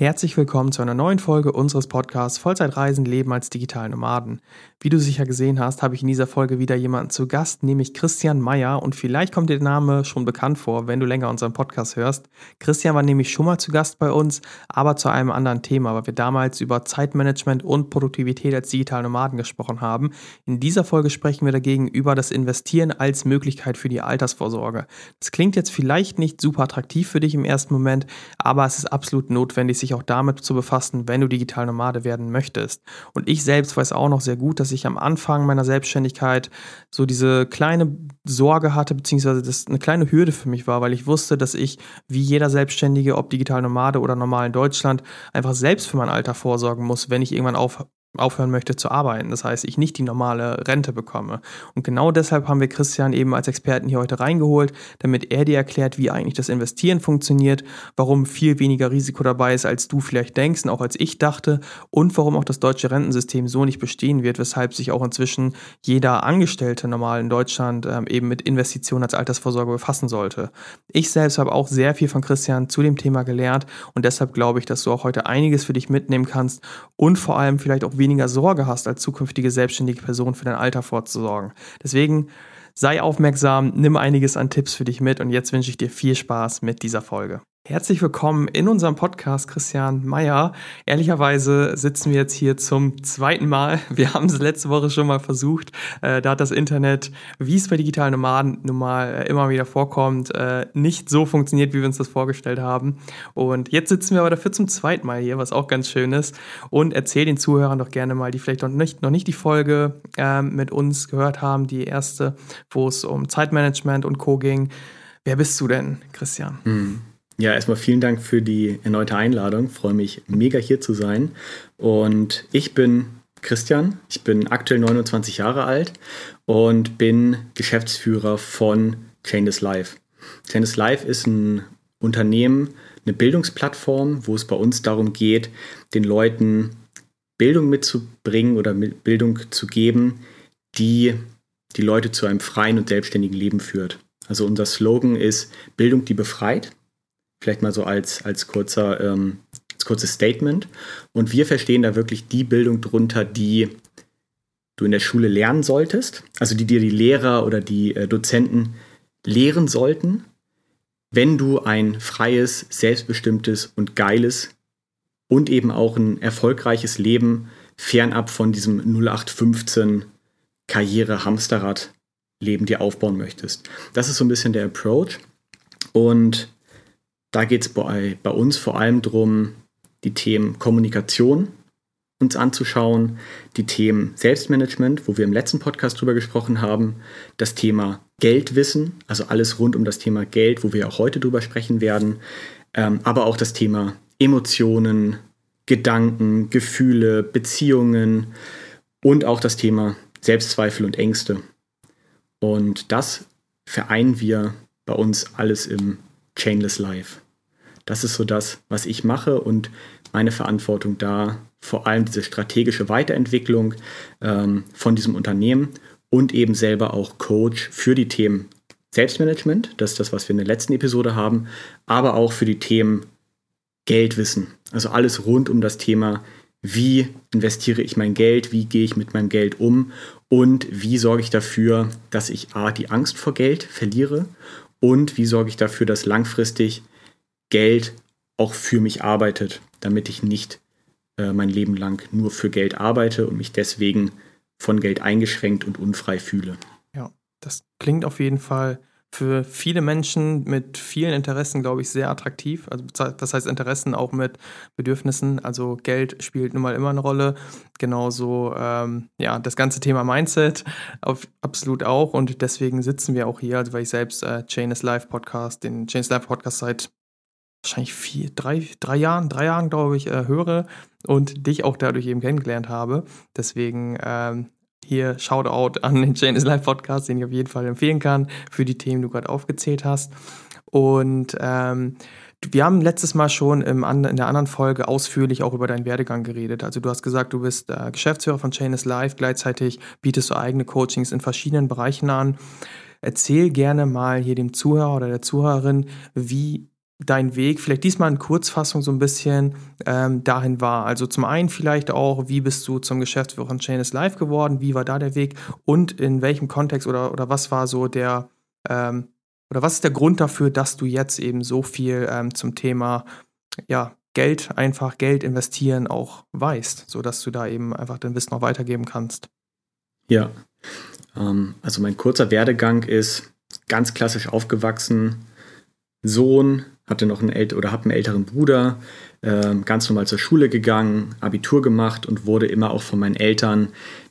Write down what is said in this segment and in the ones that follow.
Herzlich willkommen zu einer neuen Folge unseres Podcasts Vollzeitreisen Leben als digitalen Nomaden. Wie du sicher gesehen hast, habe ich in dieser Folge wieder jemanden zu Gast, nämlich Christian Meyer. Und vielleicht kommt dir der Name schon bekannt vor, wenn du länger unseren Podcast hörst. Christian war nämlich schon mal zu Gast bei uns, aber zu einem anderen Thema, weil wir damals über Zeitmanagement und Produktivität als digitale Nomaden gesprochen haben. In dieser Folge sprechen wir dagegen über das Investieren als Möglichkeit für die Altersvorsorge. Das klingt jetzt vielleicht nicht super attraktiv für dich im ersten Moment, aber es ist absolut notwendig, sich auch damit zu befassen, wenn du digital Nomade werden möchtest. Und ich selbst weiß auch noch sehr gut, dass dass ich am Anfang meiner Selbstständigkeit so diese kleine Sorge hatte, beziehungsweise das eine kleine Hürde für mich war, weil ich wusste, dass ich wie jeder Selbstständige, ob digital Nomade oder normal in Deutschland, einfach selbst für mein Alter vorsorgen muss, wenn ich irgendwann auf, aufhören möchte zu arbeiten. Das heißt, ich nicht die normale Rente bekomme. Und genau deshalb haben wir Christian eben als Experten hier heute reingeholt, damit er dir erklärt, wie eigentlich das Investieren funktioniert, warum viel weniger Risiko dabei ist, als du vielleicht denkst und auch als ich dachte und warum auch das deutsche Rentensystem so nicht bestehen wird, weshalb sich auch inzwischen jeder Angestellte normal in Deutschland ähm, eben mit Investitionen als Altersvorsorge befassen sollte. Ich selbst habe auch sehr viel von Christian zu dem Thema gelernt und deshalb glaube ich, dass du auch heute einiges für dich mitnehmen kannst und vor allem vielleicht auch weniger Sorge hast, als zukünftige selbstständige Person für dein Alter vorzusorgen. Deswegen sei aufmerksam, nimm einiges an Tipps für dich mit und jetzt wünsche ich dir viel Spaß mit dieser Folge. Herzlich willkommen in unserem Podcast, Christian Meyer. Ehrlicherweise sitzen wir jetzt hier zum zweiten Mal. Wir haben es letzte Woche schon mal versucht. Äh, da hat das Internet, wie es bei digitalen Nomaden nun mal äh, immer wieder vorkommt, äh, nicht so funktioniert, wie wir uns das vorgestellt haben. Und jetzt sitzen wir aber dafür zum zweiten Mal hier, was auch ganz schön ist. Und erzähl den Zuhörern doch gerne mal, die vielleicht noch nicht, noch nicht die Folge ähm, mit uns gehört haben, die erste, wo es um Zeitmanagement und Co. ging. Wer bist du denn, Christian? Mhm. Ja, erstmal vielen Dank für die erneute Einladung. Ich freue mich mega hier zu sein. Und ich bin Christian. Ich bin aktuell 29 Jahre alt und bin Geschäftsführer von Chainless Life. Chainless Life ist ein Unternehmen, eine Bildungsplattform, wo es bei uns darum geht, den Leuten Bildung mitzubringen oder Bildung zu geben, die die Leute zu einem freien und selbstständigen Leben führt. Also unser Slogan ist Bildung, die befreit. Vielleicht mal so als, als, kurzer, ähm, als kurzes Statement. Und wir verstehen da wirklich die Bildung drunter, die du in der Schule lernen solltest, also die dir die Lehrer oder die äh, Dozenten lehren sollten, wenn du ein freies, selbstbestimmtes und geiles und eben auch ein erfolgreiches Leben fernab von diesem 0815 Karriere-Hamsterrad Leben dir aufbauen möchtest. Das ist so ein bisschen der Approach. Und da geht es bei, bei uns vor allem darum, die Themen Kommunikation uns anzuschauen, die Themen Selbstmanagement, wo wir im letzten Podcast drüber gesprochen haben, das Thema Geldwissen, also alles rund um das Thema Geld, wo wir auch heute drüber sprechen werden, ähm, aber auch das Thema Emotionen, Gedanken, Gefühle, Beziehungen und auch das Thema Selbstzweifel und Ängste. Und das vereinen wir bei uns alles im Chainless Life. Das ist so das, was ich mache und meine Verantwortung da, vor allem diese strategische Weiterentwicklung ähm, von diesem Unternehmen und eben selber auch Coach für die Themen Selbstmanagement, das ist das, was wir in der letzten Episode haben, aber auch für die Themen Geldwissen. Also alles rund um das Thema, wie investiere ich mein Geld, wie gehe ich mit meinem Geld um und wie sorge ich dafür, dass ich A, die Angst vor Geld verliere und wie sorge ich dafür, dass langfristig Geld auch für mich arbeitet, damit ich nicht äh, mein Leben lang nur für Geld arbeite und mich deswegen von Geld eingeschränkt und unfrei fühle. Ja, das klingt auf jeden Fall für viele Menschen mit vielen Interessen, glaube ich, sehr attraktiv. Also das heißt Interessen auch mit Bedürfnissen. Also Geld spielt nun mal immer eine Rolle. Genauso ähm, ja das ganze Thema Mindset auf, absolut auch. Und deswegen sitzen wir auch hier, also weil ich selbst äh, Chain is Life Podcast, den Chain is Life Podcast seit wahrscheinlich vier, drei, drei Jahren, drei Jahren, glaube ich, äh, höre und dich auch dadurch eben kennengelernt habe. Deswegen ähm, hier Shoutout an den Chain is Life Podcast, den ich auf jeden Fall empfehlen kann für die Themen, die du gerade aufgezählt hast. Und ähm, wir haben letztes Mal schon im, in der anderen Folge ausführlich auch über deinen Werdegang geredet. Also du hast gesagt, du bist äh, Geschäftsführer von Chain is Life, gleichzeitig bietest du eigene Coachings in verschiedenen Bereichen an. Erzähl gerne mal hier dem Zuhörer oder der Zuhörerin, wie dein Weg vielleicht diesmal in Kurzfassung so ein bisschen ähm, dahin war. Also zum einen vielleicht auch, wie bist du zum Geschäftsführer von Chain is Live geworden, wie war da der Weg und in welchem Kontext oder, oder was war so der ähm, oder was ist der Grund dafür, dass du jetzt eben so viel ähm, zum Thema ja, Geld, einfach Geld investieren auch weißt, sodass du da eben einfach dein Wissen noch weitergeben kannst? Ja, ähm, also mein kurzer Werdegang ist ganz klassisch aufgewachsen, Sohn hatte noch einen älteren oder habe einen älteren Bruder, äh, ganz normal zur Schule gegangen, Abitur gemacht und wurde immer auch von meinen Eltern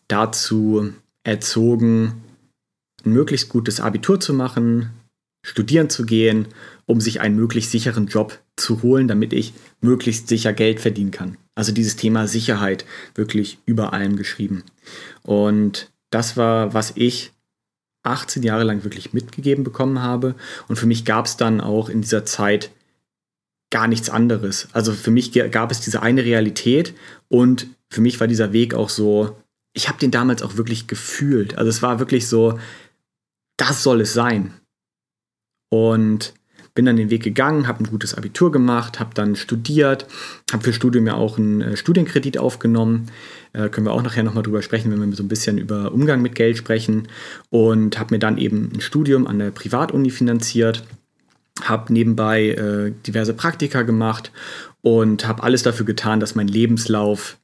dazu erzogen, ein möglichst gutes Abitur zu machen, studieren zu gehen, um sich einen möglichst sicheren Job zu holen, damit ich möglichst sicher Geld verdienen kann. Also dieses Thema Sicherheit wirklich über allem geschrieben. Und das war, was ich 18 Jahre lang wirklich mitgegeben bekommen habe. Und für mich gab es dann auch in dieser Zeit gar nichts anderes. Also für mich gab es diese eine Realität und für mich war dieser Weg auch so, ich habe den damals auch wirklich gefühlt. Also es war wirklich so, das soll es sein. Und bin dann den Weg gegangen, habe ein gutes Abitur gemacht, habe dann studiert, habe für Studium ja auch einen äh, Studienkredit aufgenommen. Äh, können wir auch nachher nochmal drüber sprechen, wenn wir so ein bisschen über Umgang mit Geld sprechen. Und habe mir dann eben ein Studium an der Privatuni finanziert, habe nebenbei äh, diverse Praktika gemacht und habe alles dafür getan, dass mein Lebenslauf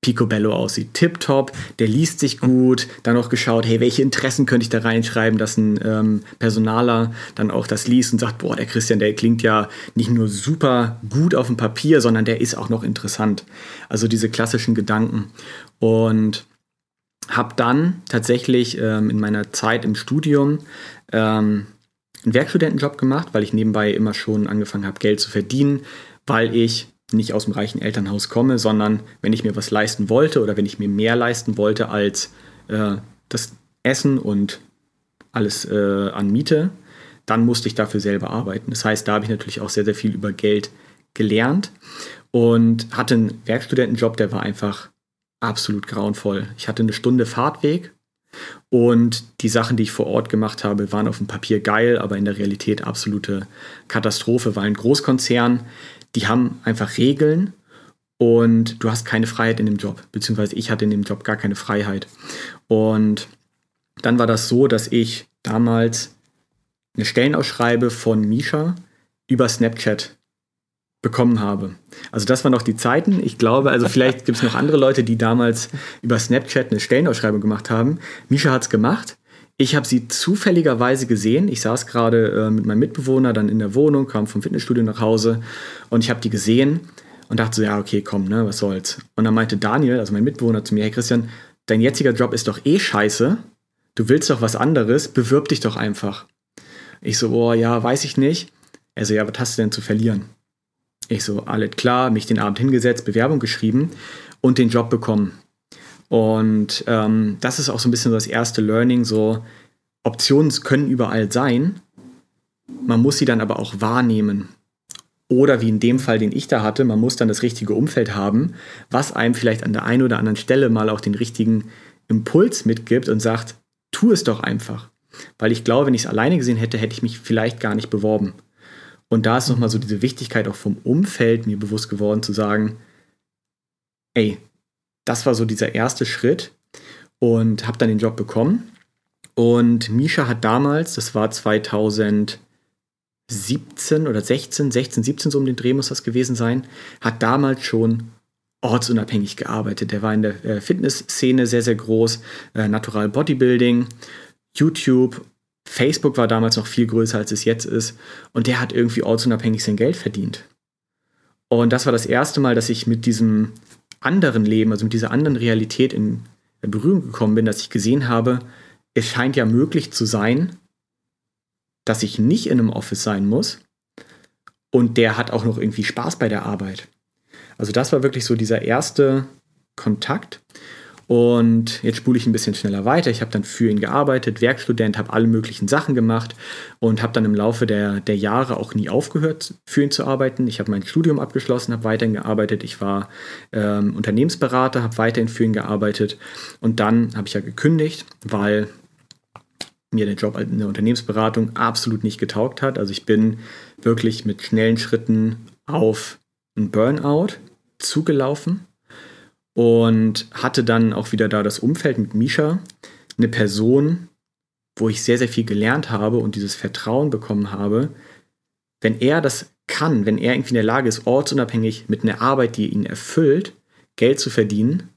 picobello aussieht. Tipptopp, der liest sich gut, dann auch geschaut, hey, welche Interessen könnte ich da reinschreiben, dass ein ähm, Personaler dann auch das liest und sagt, boah, der Christian, der klingt ja nicht nur super gut auf dem Papier, sondern der ist auch noch interessant. Also diese klassischen Gedanken. Und habe dann tatsächlich ähm, in meiner Zeit im Studium ähm, einen Werkstudentenjob gemacht, weil ich nebenbei immer schon angefangen habe, Geld zu verdienen, weil ich nicht aus dem reichen Elternhaus komme, sondern wenn ich mir was leisten wollte oder wenn ich mir mehr leisten wollte als äh, das Essen und alles äh, an Miete, dann musste ich dafür selber arbeiten. Das heißt, da habe ich natürlich auch sehr, sehr viel über Geld gelernt und hatte einen Werkstudentenjob, der war einfach absolut grauenvoll. Ich hatte eine Stunde Fahrtweg und die Sachen, die ich vor Ort gemacht habe, waren auf dem Papier geil, aber in der Realität absolute Katastrophe, weil ein Großkonzern die haben einfach Regeln und du hast keine Freiheit in dem Job, beziehungsweise ich hatte in dem Job gar keine Freiheit. Und dann war das so, dass ich damals eine Stellenausschreibe von Misha über Snapchat bekommen habe. Also das waren noch die Zeiten. Ich glaube, also vielleicht gibt es noch andere Leute, die damals über Snapchat eine Stellenausschreibung gemacht haben. Misha hat es gemacht. Ich habe sie zufälligerweise gesehen. Ich saß gerade äh, mit meinem Mitbewohner dann in der Wohnung, kam vom Fitnessstudio nach Hause und ich habe die gesehen und dachte so, ja, okay, komm, ne, was soll's. Und dann meinte Daniel, also mein Mitbewohner zu mir, hey Christian, dein jetziger Job ist doch eh scheiße. Du willst doch was anderes, bewirb dich doch einfach. Ich so, boah, ja, weiß ich nicht. Er so, ja, was hast du denn zu verlieren? Ich so, alles klar, mich den Abend hingesetzt, Bewerbung geschrieben und den Job bekommen. Und ähm, das ist auch so ein bisschen das erste Learning, so Optionen können überall sein, man muss sie dann aber auch wahrnehmen. Oder wie in dem Fall, den ich da hatte, man muss dann das richtige Umfeld haben, was einem vielleicht an der einen oder anderen Stelle mal auch den richtigen Impuls mitgibt und sagt, tu es doch einfach. Weil ich glaube, wenn ich es alleine gesehen hätte, hätte ich mich vielleicht gar nicht beworben. Und da ist nochmal so diese Wichtigkeit auch vom Umfeld mir bewusst geworden, zu sagen, ey, das war so dieser erste Schritt und habe dann den Job bekommen. Und Misha hat damals, das war 2017 oder 16, 16, 17 so um den Dreh muss das gewesen sein, hat damals schon ortsunabhängig gearbeitet. Der war in der äh, Fitnessszene sehr, sehr groß, äh, Natural Bodybuilding, YouTube, Facebook war damals noch viel größer, als es jetzt ist. Und der hat irgendwie ortsunabhängig sein Geld verdient. Und das war das erste Mal, dass ich mit diesem anderen Leben, also mit dieser anderen Realität in Berührung gekommen bin, dass ich gesehen habe, es scheint ja möglich zu sein, dass ich nicht in einem Office sein muss. Und der hat auch noch irgendwie Spaß bei der Arbeit. Also das war wirklich so dieser erste Kontakt. Und jetzt spule ich ein bisschen schneller weiter. Ich habe dann für ihn gearbeitet, Werkstudent, habe alle möglichen Sachen gemacht und habe dann im Laufe der, der Jahre auch nie aufgehört, für ihn zu arbeiten. Ich habe mein Studium abgeschlossen, habe weiterhin gearbeitet. Ich war ähm, Unternehmensberater, habe weiterhin für ihn gearbeitet. Und dann habe ich ja gekündigt, weil mir der Job in der Unternehmensberatung absolut nicht getaugt hat. Also ich bin wirklich mit schnellen Schritten auf einen Burnout zugelaufen und hatte dann auch wieder da das Umfeld mit Misha, eine Person, wo ich sehr, sehr viel gelernt habe und dieses Vertrauen bekommen habe, wenn er das kann, wenn er irgendwie in der Lage ist, ortsunabhängig mit einer Arbeit, die ihn erfüllt, Geld zu verdienen,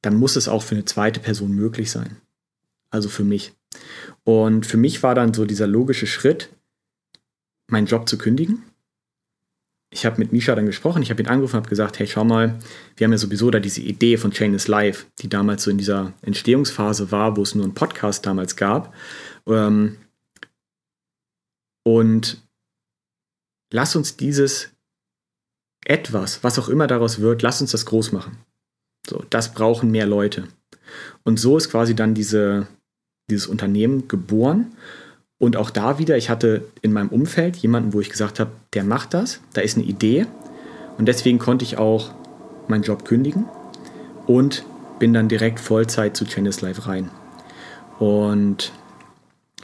dann muss es auch für eine zweite Person möglich sein. Also für mich. Und für mich war dann so dieser logische Schritt, meinen Job zu kündigen ich habe mit Misha dann gesprochen, ich habe ihn angerufen und habe gesagt, hey, schau mal, wir haben ja sowieso da diese Idee von Chain is Live, die damals so in dieser Entstehungsphase war, wo es nur einen Podcast damals gab. Ähm, und lass uns dieses etwas, was auch immer daraus wird, lass uns das groß machen. So, das brauchen mehr Leute. Und so ist quasi dann diese, dieses Unternehmen geboren. Und auch da wieder, ich hatte in meinem Umfeld jemanden, wo ich gesagt habe, der macht das, da ist eine Idee. Und deswegen konnte ich auch meinen Job kündigen und bin dann direkt Vollzeit zu Channels Live rein. Und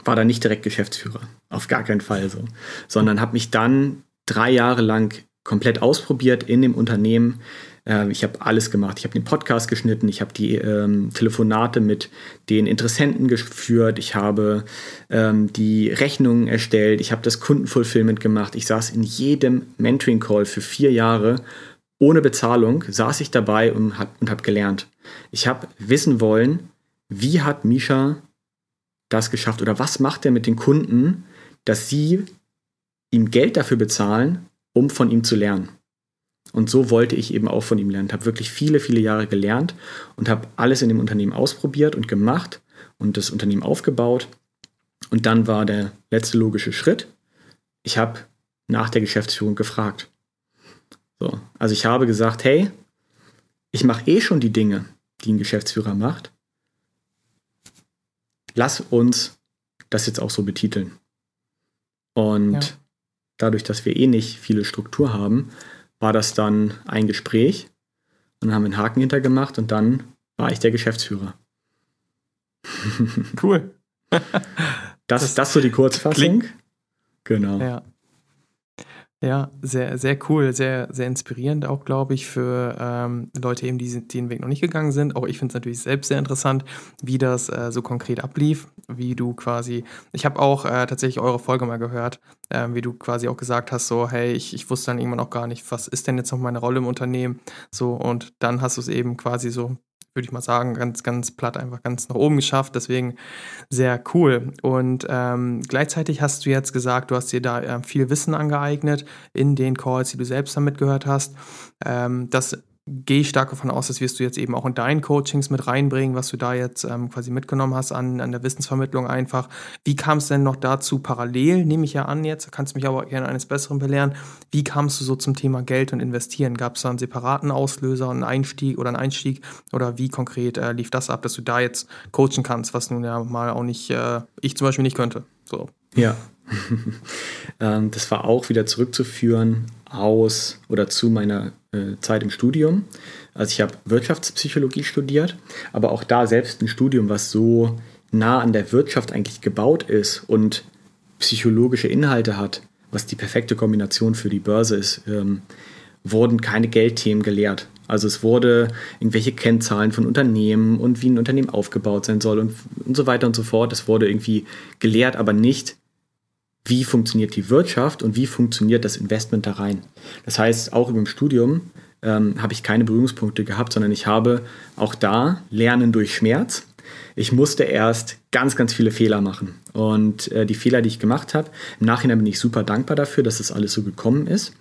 war dann nicht direkt Geschäftsführer, auf gar keinen Fall so, sondern habe mich dann drei Jahre lang komplett ausprobiert in dem Unternehmen, äh, ich habe alles gemacht. Ich habe den Podcast geschnitten, ich habe die ähm, Telefonate mit den Interessenten geführt, ich habe ähm, die Rechnungen erstellt, ich habe das Kundenfulfillment gemacht. Ich saß in jedem Mentoring-Call für vier Jahre ohne Bezahlung, saß ich dabei und habe hab gelernt. Ich habe wissen wollen, wie hat Misha das geschafft oder was macht er mit den Kunden, dass sie ihm Geld dafür bezahlen, um von ihm zu lernen. Und so wollte ich eben auch von ihm lernen. Ich habe wirklich viele, viele Jahre gelernt und habe alles in dem Unternehmen ausprobiert und gemacht und das Unternehmen aufgebaut. Und dann war der letzte logische Schritt. Ich habe nach der Geschäftsführung gefragt. So, also ich habe gesagt, hey, ich mache eh schon die Dinge, die ein Geschäftsführer macht. Lass uns das jetzt auch so betiteln. Und ja. dadurch, dass wir eh nicht viele Struktur haben, war das dann ein Gespräch und dann haben wir einen Haken hintergemacht und dann war ich der Geschäftsführer. Cool. das, das, das so die Kurzfassung. Genau. Ja. Ja, sehr, sehr cool, sehr, sehr inspirierend auch, glaube ich, für ähm, Leute eben, die, die den Weg noch nicht gegangen sind. Auch ich finde es natürlich selbst sehr interessant, wie das äh, so konkret ablief, wie du quasi, ich habe auch äh, tatsächlich eure Folge mal gehört, äh, wie du quasi auch gesagt hast, so, hey, ich, ich wusste dann irgendwann auch gar nicht, was ist denn jetzt noch meine Rolle im Unternehmen, so, und dann hast du es eben quasi so würde ich mal sagen, ganz, ganz platt einfach ganz nach oben geschafft. Deswegen sehr cool. Und ähm, gleichzeitig hast du jetzt gesagt, du hast dir da äh, viel Wissen angeeignet in den Calls, die du selbst damit gehört hast. Ähm, das gehe ich stark davon aus, das wirst du jetzt eben auch in deinen Coachings mit reinbringen, was du da jetzt ähm, quasi mitgenommen hast an, an der Wissensvermittlung einfach. Wie kam es denn noch dazu parallel, nehme ich ja an jetzt, kannst mich aber gerne eines Besseren belehren, wie kamst du so zum Thema Geld und Investieren? Gab es da einen separaten Auslöser, einen Einstieg oder einen Einstieg oder wie konkret äh, lief das ab, dass du da jetzt coachen kannst, was nun ja mal auch nicht, äh, ich zum Beispiel nicht könnte. So. Ja, ähm, das war auch wieder zurückzuführen aus oder zu meiner äh, Zeit im Studium. Also ich habe Wirtschaftspsychologie studiert, aber auch da selbst ein Studium, was so nah an der Wirtschaft eigentlich gebaut ist und psychologische Inhalte hat, was die perfekte Kombination für die Börse ist, ähm, wurden keine Geldthemen gelehrt. Also es wurde irgendwelche Kennzahlen von Unternehmen und wie ein Unternehmen aufgebaut sein soll und, und so weiter und so fort. Es wurde irgendwie gelehrt, aber nicht, wie funktioniert die Wirtschaft und wie funktioniert das Investment da rein. Das heißt, auch im Studium ähm, habe ich keine Berührungspunkte gehabt, sondern ich habe auch da Lernen durch Schmerz. Ich musste erst ganz, ganz viele Fehler machen. Und äh, die Fehler, die ich gemacht habe, im Nachhinein bin ich super dankbar dafür, dass das alles so gekommen ist,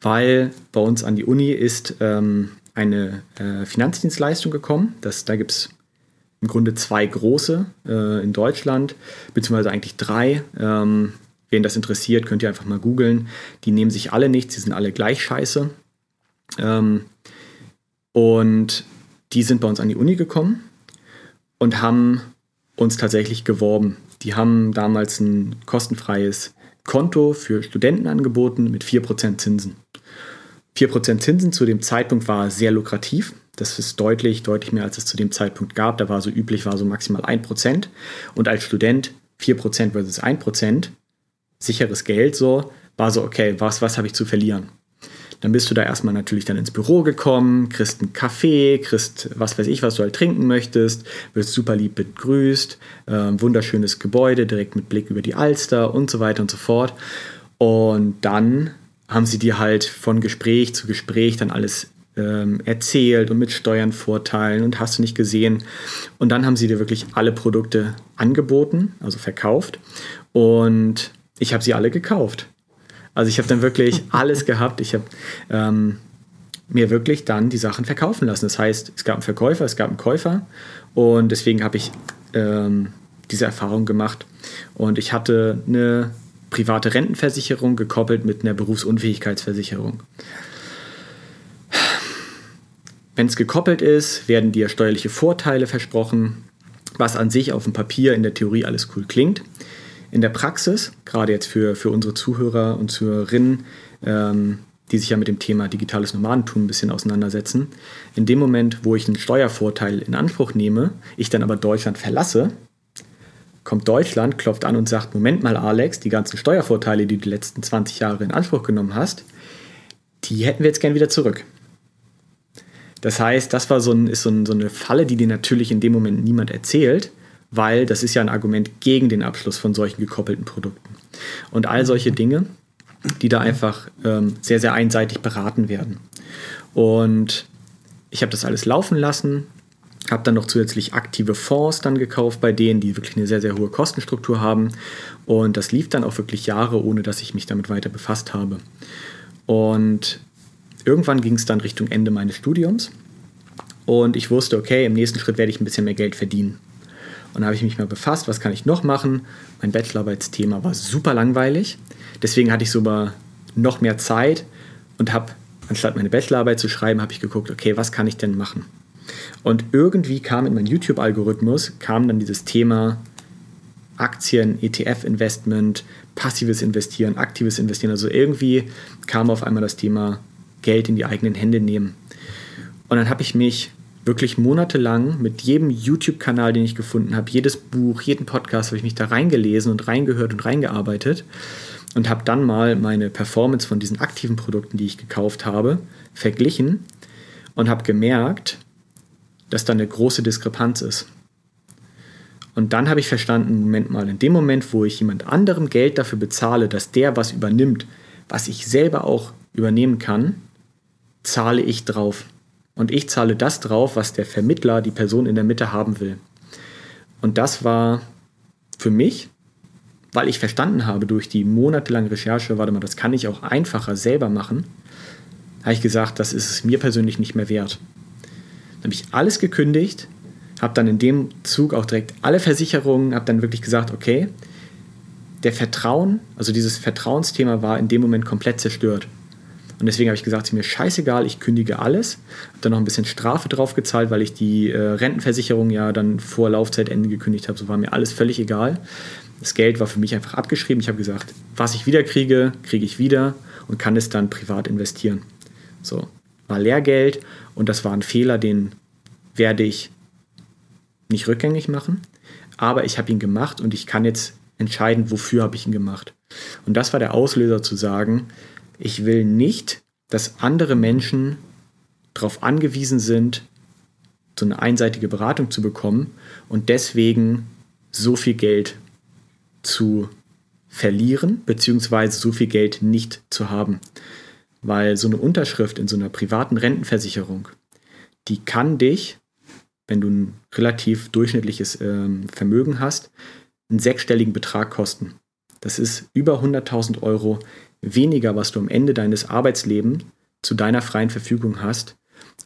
weil bei uns an die Uni ist ähm, eine äh, Finanzdienstleistung gekommen. Das, da gibt es im Grunde zwei große äh, in Deutschland, beziehungsweise eigentlich drei. Ähm, wen das interessiert, könnt ihr einfach mal googeln. Die nehmen sich alle nichts, die sind alle gleich scheiße. Ähm, und die sind bei uns an die Uni gekommen und haben uns tatsächlich geworben. Die haben damals ein kostenfreies Konto für Studenten angeboten mit 4% Zinsen. 4% Zinsen zu dem Zeitpunkt war sehr lukrativ. Das ist deutlich, deutlich mehr, als es zu dem Zeitpunkt gab. Da war so üblich, war so maximal 1%. Und als Student 4% versus 1%, sicheres Geld so, war so, okay, was, was habe ich zu verlieren? Dann bist du da erstmal natürlich dann ins Büro gekommen, kriegst einen Kaffee, kriegst was weiß ich, was du halt trinken möchtest, wirst super lieb begrüßt, äh, wunderschönes Gebäude, direkt mit Blick über die Alster und so weiter und so fort. Und dann haben sie dir halt von Gespräch zu Gespräch dann alles ähm, erzählt und mit Steuernvorteilen und hast du nicht gesehen. Und dann haben sie dir wirklich alle Produkte angeboten, also verkauft. Und ich habe sie alle gekauft. Also ich habe dann wirklich alles gehabt. Ich habe ähm, mir wirklich dann die Sachen verkaufen lassen. Das heißt, es gab einen Verkäufer, es gab einen Käufer und deswegen habe ich ähm, diese Erfahrung gemacht. Und ich hatte eine private Rentenversicherung gekoppelt mit einer Berufsunfähigkeitsversicherung. Wenn es gekoppelt ist, werden dir steuerliche Vorteile versprochen, was an sich auf dem Papier in der Theorie alles cool klingt in der Praxis, gerade jetzt für, für unsere Zuhörer und Zuhörerinnen, ähm, die sich ja mit dem Thema digitales Nomadentum ein bisschen auseinandersetzen, in dem Moment, wo ich einen Steuervorteil in Anspruch nehme, ich dann aber Deutschland verlasse, kommt Deutschland, klopft an und sagt, Moment mal Alex, die ganzen Steuervorteile, die du die letzten 20 Jahre in Anspruch genommen hast, die hätten wir jetzt gern wieder zurück. Das heißt, das war so, ein, ist so, ein, so eine Falle, die dir natürlich in dem Moment niemand erzählt, weil das ist ja ein Argument gegen den Abschluss von solchen gekoppelten Produkten. Und all solche Dinge, die da einfach ähm, sehr, sehr einseitig beraten werden. Und ich habe das alles laufen lassen, habe dann noch zusätzlich aktive Fonds dann gekauft bei denen, die wirklich eine sehr, sehr hohe Kostenstruktur haben. Und das lief dann auch wirklich Jahre, ohne dass ich mich damit weiter befasst habe. Und irgendwann ging es dann Richtung Ende meines Studiums. Und ich wusste, okay, im nächsten Schritt werde ich ein bisschen mehr Geld verdienen. Und da habe ich mich mal befasst, was kann ich noch machen. Mein Bachelorarbeitsthema war super langweilig. Deswegen hatte ich sogar noch mehr Zeit und habe, anstatt meine Bachelorarbeit zu schreiben, habe ich geguckt, okay, was kann ich denn machen? Und irgendwie kam in meinen YouTube-Algorithmus, kam dann dieses Thema Aktien, ETF-Investment, passives Investieren, aktives Investieren. Also irgendwie kam auf einmal das Thema Geld in die eigenen Hände nehmen. Und dann habe ich mich wirklich monatelang mit jedem YouTube-Kanal, den ich gefunden habe, jedes Buch, jeden Podcast, habe ich mich da reingelesen und reingehört und reingearbeitet und habe dann mal meine Performance von diesen aktiven Produkten, die ich gekauft habe, verglichen und habe gemerkt, dass da eine große Diskrepanz ist. Und dann habe ich verstanden, Moment mal, in dem Moment, wo ich jemand anderem Geld dafür bezahle, dass der was übernimmt, was ich selber auch übernehmen kann, zahle ich drauf. Und ich zahle das drauf, was der Vermittler, die Person in der Mitte haben will. Und das war für mich, weil ich verstanden habe durch die monatelange Recherche, warte mal, das kann ich auch einfacher selber machen, habe ich gesagt, das ist es mir persönlich nicht mehr wert. Dann habe ich alles gekündigt, habe dann in dem Zug auch direkt alle Versicherungen, habe dann wirklich gesagt, okay, der Vertrauen, also dieses Vertrauensthema war in dem Moment komplett zerstört. Und deswegen habe ich gesagt, es ist mir scheißegal, ich kündige alles. Habe dann noch ein bisschen Strafe drauf gezahlt, weil ich die äh, Rentenversicherung ja dann vor Laufzeitende gekündigt habe. So war mir alles völlig egal. Das Geld war für mich einfach abgeschrieben. Ich habe gesagt, was ich wieder kriege, kriege ich wieder und kann es dann privat investieren. So, war Lehrgeld und das war ein Fehler, den werde ich nicht rückgängig machen. Aber ich habe ihn gemacht und ich kann jetzt entscheiden, wofür habe ich ihn gemacht. Und das war der Auslöser zu sagen, ich will nicht, dass andere Menschen darauf angewiesen sind, so eine einseitige Beratung zu bekommen und deswegen so viel Geld zu verlieren, beziehungsweise so viel Geld nicht zu haben. Weil so eine Unterschrift in so einer privaten Rentenversicherung, die kann dich wenn du ein relativ durchschnittliches ähm, Vermögen hast, einen sechsstelligen Betrag kosten. Das ist über 100.000 Euro weniger, was du am Ende deines Arbeitslebens zu deiner freien Verfügung hast,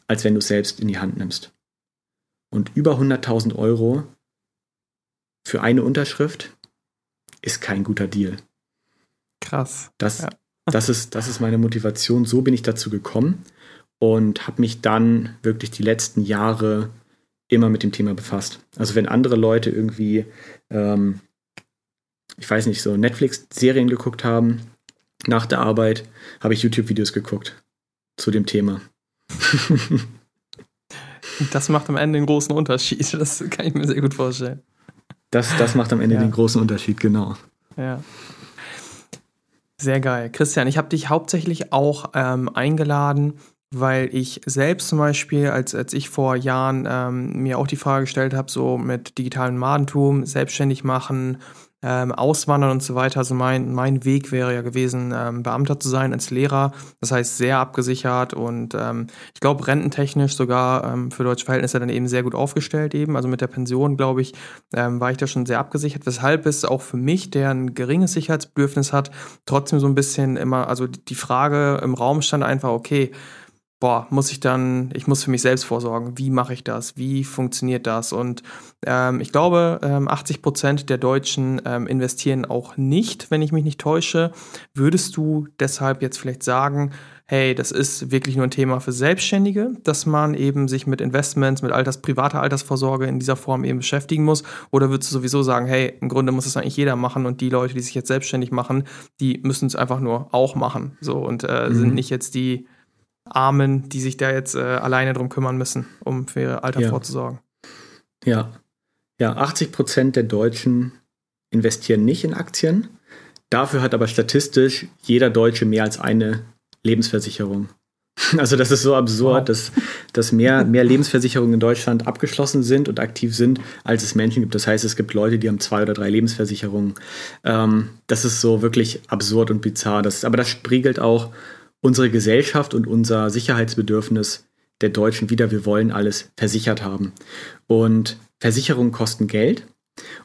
als wenn du es selbst in die Hand nimmst. Und über 100.000 Euro für eine Unterschrift ist kein guter Deal. Krass. Das, ja. das, ist, das ist meine Motivation. So bin ich dazu gekommen und habe mich dann wirklich die letzten Jahre immer mit dem Thema befasst. Also wenn andere Leute irgendwie, ähm, ich weiß nicht, so Netflix-Serien geguckt haben nach der Arbeit, habe ich YouTube-Videos geguckt zu dem Thema. das macht am Ende einen großen Unterschied. Das kann ich mir sehr gut vorstellen. Das, das macht am Ende ja. den großen Unterschied, genau. Ja. Sehr geil. Christian, ich habe dich hauptsächlich auch ähm, eingeladen, weil ich selbst zum Beispiel, als, als ich vor Jahren ähm, mir auch die Frage gestellt habe, so mit digitalem Madentum, selbstständig machen, ähm, auswandern und so weiter. Also mein, mein Weg wäre ja gewesen, ähm, Beamter zu sein als Lehrer. Das heißt, sehr abgesichert und ähm, ich glaube, rententechnisch sogar ähm, für deutsche Verhältnisse dann eben sehr gut aufgestellt eben. Also mit der Pension, glaube ich, ähm, war ich da schon sehr abgesichert. Weshalb es auch für mich, der ein geringes Sicherheitsbedürfnis hat, trotzdem so ein bisschen immer, also die Frage im Raum stand einfach, okay, boah, muss ich dann, ich muss für mich selbst vorsorgen. Wie mache ich das? Wie funktioniert das? Und ähm, ich glaube, ähm, 80 Prozent der Deutschen ähm, investieren auch nicht, wenn ich mich nicht täusche. Würdest du deshalb jetzt vielleicht sagen, hey, das ist wirklich nur ein Thema für Selbstständige, dass man eben sich mit Investments, mit Alters, privater Altersvorsorge in dieser Form eben beschäftigen muss? Oder würdest du sowieso sagen, hey, im Grunde muss es eigentlich jeder machen und die Leute, die sich jetzt selbstständig machen, die müssen es einfach nur auch machen. So und äh, mhm. sind nicht jetzt die Armen, die sich da jetzt äh, alleine drum kümmern müssen, um für ihr Alter ja. vorzusorgen. Ja. Ja, 80 Prozent der Deutschen investieren nicht in Aktien. Dafür hat aber statistisch jeder Deutsche mehr als eine Lebensversicherung. Also das ist so absurd, wow. dass, dass mehr, mehr Lebensversicherungen in Deutschland abgeschlossen sind und aktiv sind, als es Menschen gibt. Das heißt, es gibt Leute, die haben zwei oder drei Lebensversicherungen. Ähm, das ist so wirklich absurd und bizarr. Das, aber das spiegelt auch unsere Gesellschaft und unser Sicherheitsbedürfnis der Deutschen wieder. Wir wollen alles versichert haben. Und Versicherungen kosten Geld.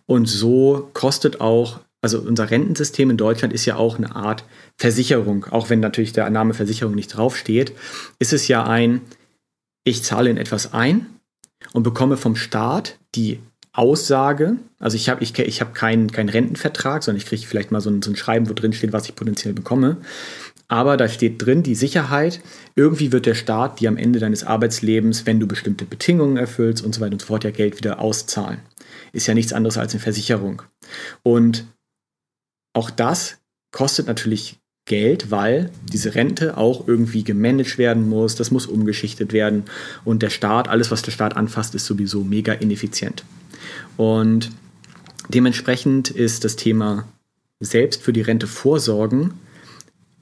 Und so kostet auch, also unser Rentensystem in Deutschland ist ja auch eine Art Versicherung. Auch wenn natürlich der Name Versicherung nicht draufsteht, ist es ja ein, ich zahle in etwas ein und bekomme vom Staat die Aussage, also ich habe ich, ich hab keinen kein Rentenvertrag, sondern ich kriege vielleicht mal so ein, so ein Schreiben, wo drin steht, was ich potenziell bekomme. Aber da steht drin die Sicherheit, irgendwie wird der Staat dir am Ende deines Arbeitslebens, wenn du bestimmte Bedingungen erfüllst und so weiter und so fort, ja Geld wieder auszahlen. Ist ja nichts anderes als eine Versicherung. Und auch das kostet natürlich Geld, weil diese Rente auch irgendwie gemanagt werden muss, das muss umgeschichtet werden und der Staat, alles was der Staat anfasst, ist sowieso mega ineffizient. Und dementsprechend ist das Thema selbst für die Rente vorsorgen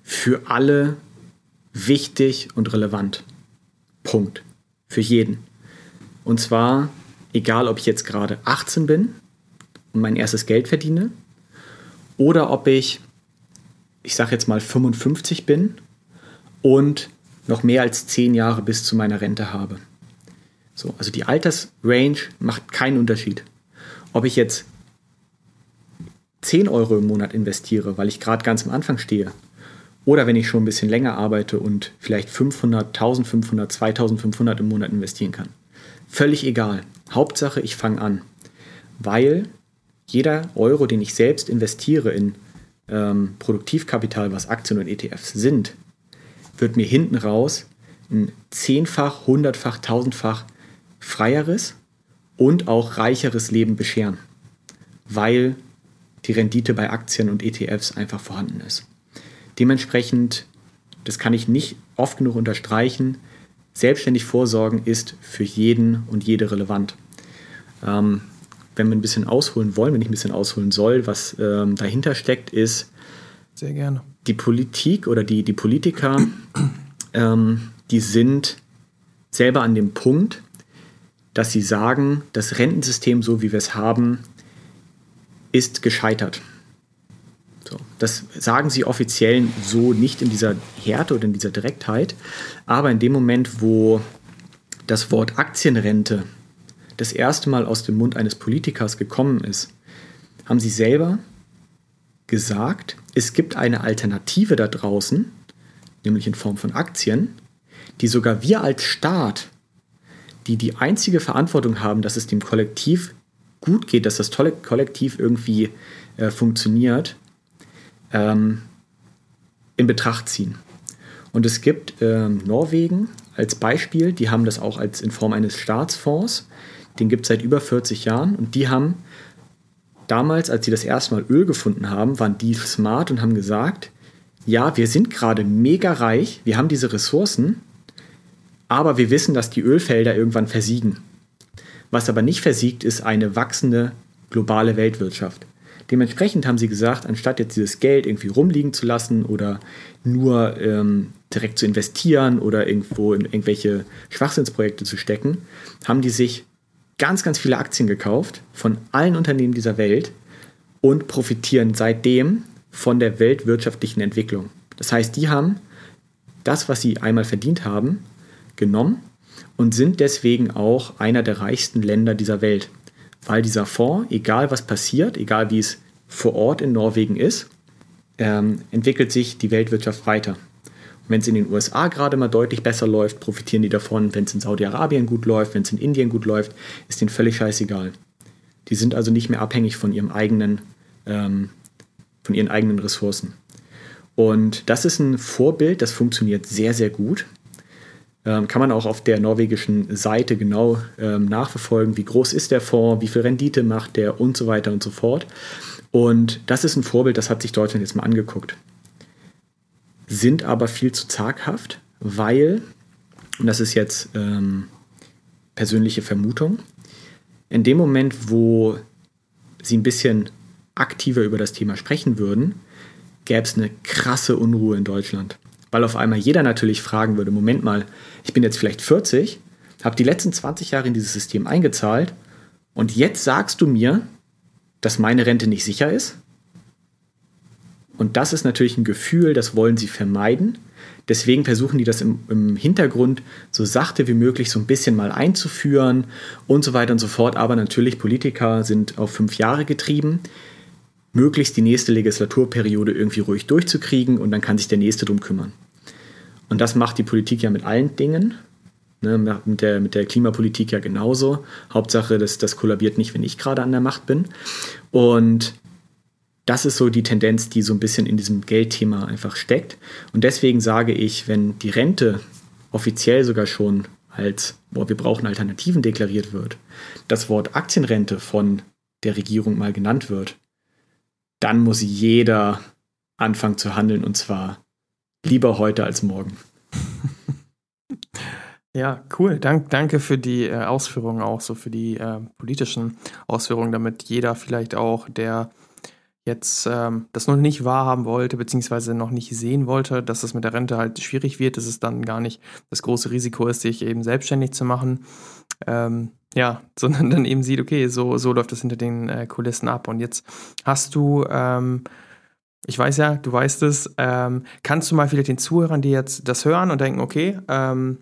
für alle wichtig und relevant. Punkt. Für jeden. Und zwar, egal ob ich jetzt gerade 18 bin und mein erstes Geld verdiene oder ob ich, ich sage jetzt mal 55 bin und noch mehr als 10 Jahre bis zu meiner Rente habe. So, also die Altersrange macht keinen Unterschied. Ob ich jetzt 10 Euro im Monat investiere, weil ich gerade ganz am Anfang stehe, oder wenn ich schon ein bisschen länger arbeite und vielleicht 500, 1500, 2500 im Monat investieren kann. Völlig egal. Hauptsache, ich fange an. Weil jeder Euro, den ich selbst investiere in ähm, Produktivkapital, was Aktien und ETFs sind, wird mir hinten raus ein zehnfach, hundertfach, tausendfach freieres und auch reicheres Leben bescheren, weil die Rendite bei Aktien und ETFs einfach vorhanden ist. Dementsprechend, das kann ich nicht oft genug unterstreichen, selbstständig vorsorgen ist für jeden und jede relevant. Ähm, wenn wir ein bisschen ausholen wollen, wenn ich ein bisschen ausholen soll, was ähm, dahinter steckt, ist sehr gerne die Politik oder die, die Politiker, ähm, die sind selber an dem Punkt, dass sie sagen, das Rentensystem, so wie wir es haben, ist gescheitert. So, das sagen sie offiziell so nicht in dieser Härte oder in dieser Direktheit, aber in dem Moment, wo das Wort Aktienrente das erste Mal aus dem Mund eines Politikers gekommen ist, haben sie selber gesagt, es gibt eine Alternative da draußen, nämlich in Form von Aktien, die sogar wir als Staat, die die einzige Verantwortung haben, dass es dem Kollektiv gut geht, dass das tolle Kollektiv irgendwie äh, funktioniert, ähm, in Betracht ziehen. Und es gibt äh, Norwegen als Beispiel, die haben das auch als in Form eines Staatsfonds, den gibt es seit über 40 Jahren und die haben damals, als sie das erste Mal Öl gefunden haben, waren die smart und haben gesagt, ja, wir sind gerade mega reich, wir haben diese Ressourcen, aber wir wissen, dass die Ölfelder irgendwann versiegen. Was aber nicht versiegt, ist eine wachsende globale Weltwirtschaft. Dementsprechend haben sie gesagt, anstatt jetzt dieses Geld irgendwie rumliegen zu lassen oder nur ähm, direkt zu investieren oder irgendwo in irgendwelche Schwachsinnsprojekte zu stecken, haben die sich ganz, ganz viele Aktien gekauft von allen Unternehmen dieser Welt und profitieren seitdem von der weltwirtschaftlichen Entwicklung. Das heißt, die haben das, was sie einmal verdient haben, genommen und sind deswegen auch einer der reichsten Länder dieser Welt. Weil dieser Fonds, egal was passiert, egal wie es vor Ort in Norwegen ist, ähm, entwickelt sich die Weltwirtschaft weiter. Wenn es in den USA gerade mal deutlich besser läuft, profitieren die davon. Wenn es in Saudi-Arabien gut läuft, wenn es in Indien gut läuft, ist denen völlig scheißegal. Die sind also nicht mehr abhängig von ihrem eigenen, ähm, von ihren eigenen Ressourcen. Und das ist ein Vorbild, das funktioniert sehr, sehr gut. Ähm, kann man auch auf der norwegischen Seite genau ähm, nachverfolgen, wie groß ist der Fonds, wie viel Rendite macht der und so weiter und so fort. Und das ist ein Vorbild, das hat sich Deutschland jetzt mal angeguckt sind aber viel zu zaghaft, weil, und das ist jetzt ähm, persönliche Vermutung, in dem Moment, wo sie ein bisschen aktiver über das Thema sprechen würden, gäbe es eine krasse Unruhe in Deutschland. Weil auf einmal jeder natürlich fragen würde, Moment mal, ich bin jetzt vielleicht 40, habe die letzten 20 Jahre in dieses System eingezahlt und jetzt sagst du mir, dass meine Rente nicht sicher ist? Und das ist natürlich ein Gefühl, das wollen sie vermeiden. Deswegen versuchen die das im, im, Hintergrund so sachte wie möglich so ein bisschen mal einzuführen und so weiter und so fort. Aber natürlich, Politiker sind auf fünf Jahre getrieben, möglichst die nächste Legislaturperiode irgendwie ruhig durchzukriegen und dann kann sich der nächste drum kümmern. Und das macht die Politik ja mit allen Dingen. Ne, mit, der, mit der Klimapolitik ja genauso. Hauptsache, das, das kollabiert nicht, wenn ich gerade an der Macht bin. Und das ist so die Tendenz, die so ein bisschen in diesem Geldthema einfach steckt. Und deswegen sage ich, wenn die Rente offiziell sogar schon als, boah, wir brauchen Alternativen deklariert wird, das Wort Aktienrente von der Regierung mal genannt wird, dann muss jeder anfangen zu handeln und zwar lieber heute als morgen. Ja, cool. Dank, danke für die äh, Ausführungen auch, so für die äh, politischen Ausführungen, damit jeder vielleicht auch, der jetzt ähm, das noch nicht wahrhaben wollte, beziehungsweise noch nicht sehen wollte, dass das mit der Rente halt schwierig wird, dass es dann gar nicht das große Risiko ist, sich eben selbstständig zu machen. Ähm, ja, sondern dann eben sieht, okay, so, so läuft das hinter den äh, Kulissen ab. Und jetzt hast du, ähm, ich weiß ja, du weißt es, ähm, kannst du mal vielleicht den Zuhörern, die jetzt das hören und denken, okay, ähm,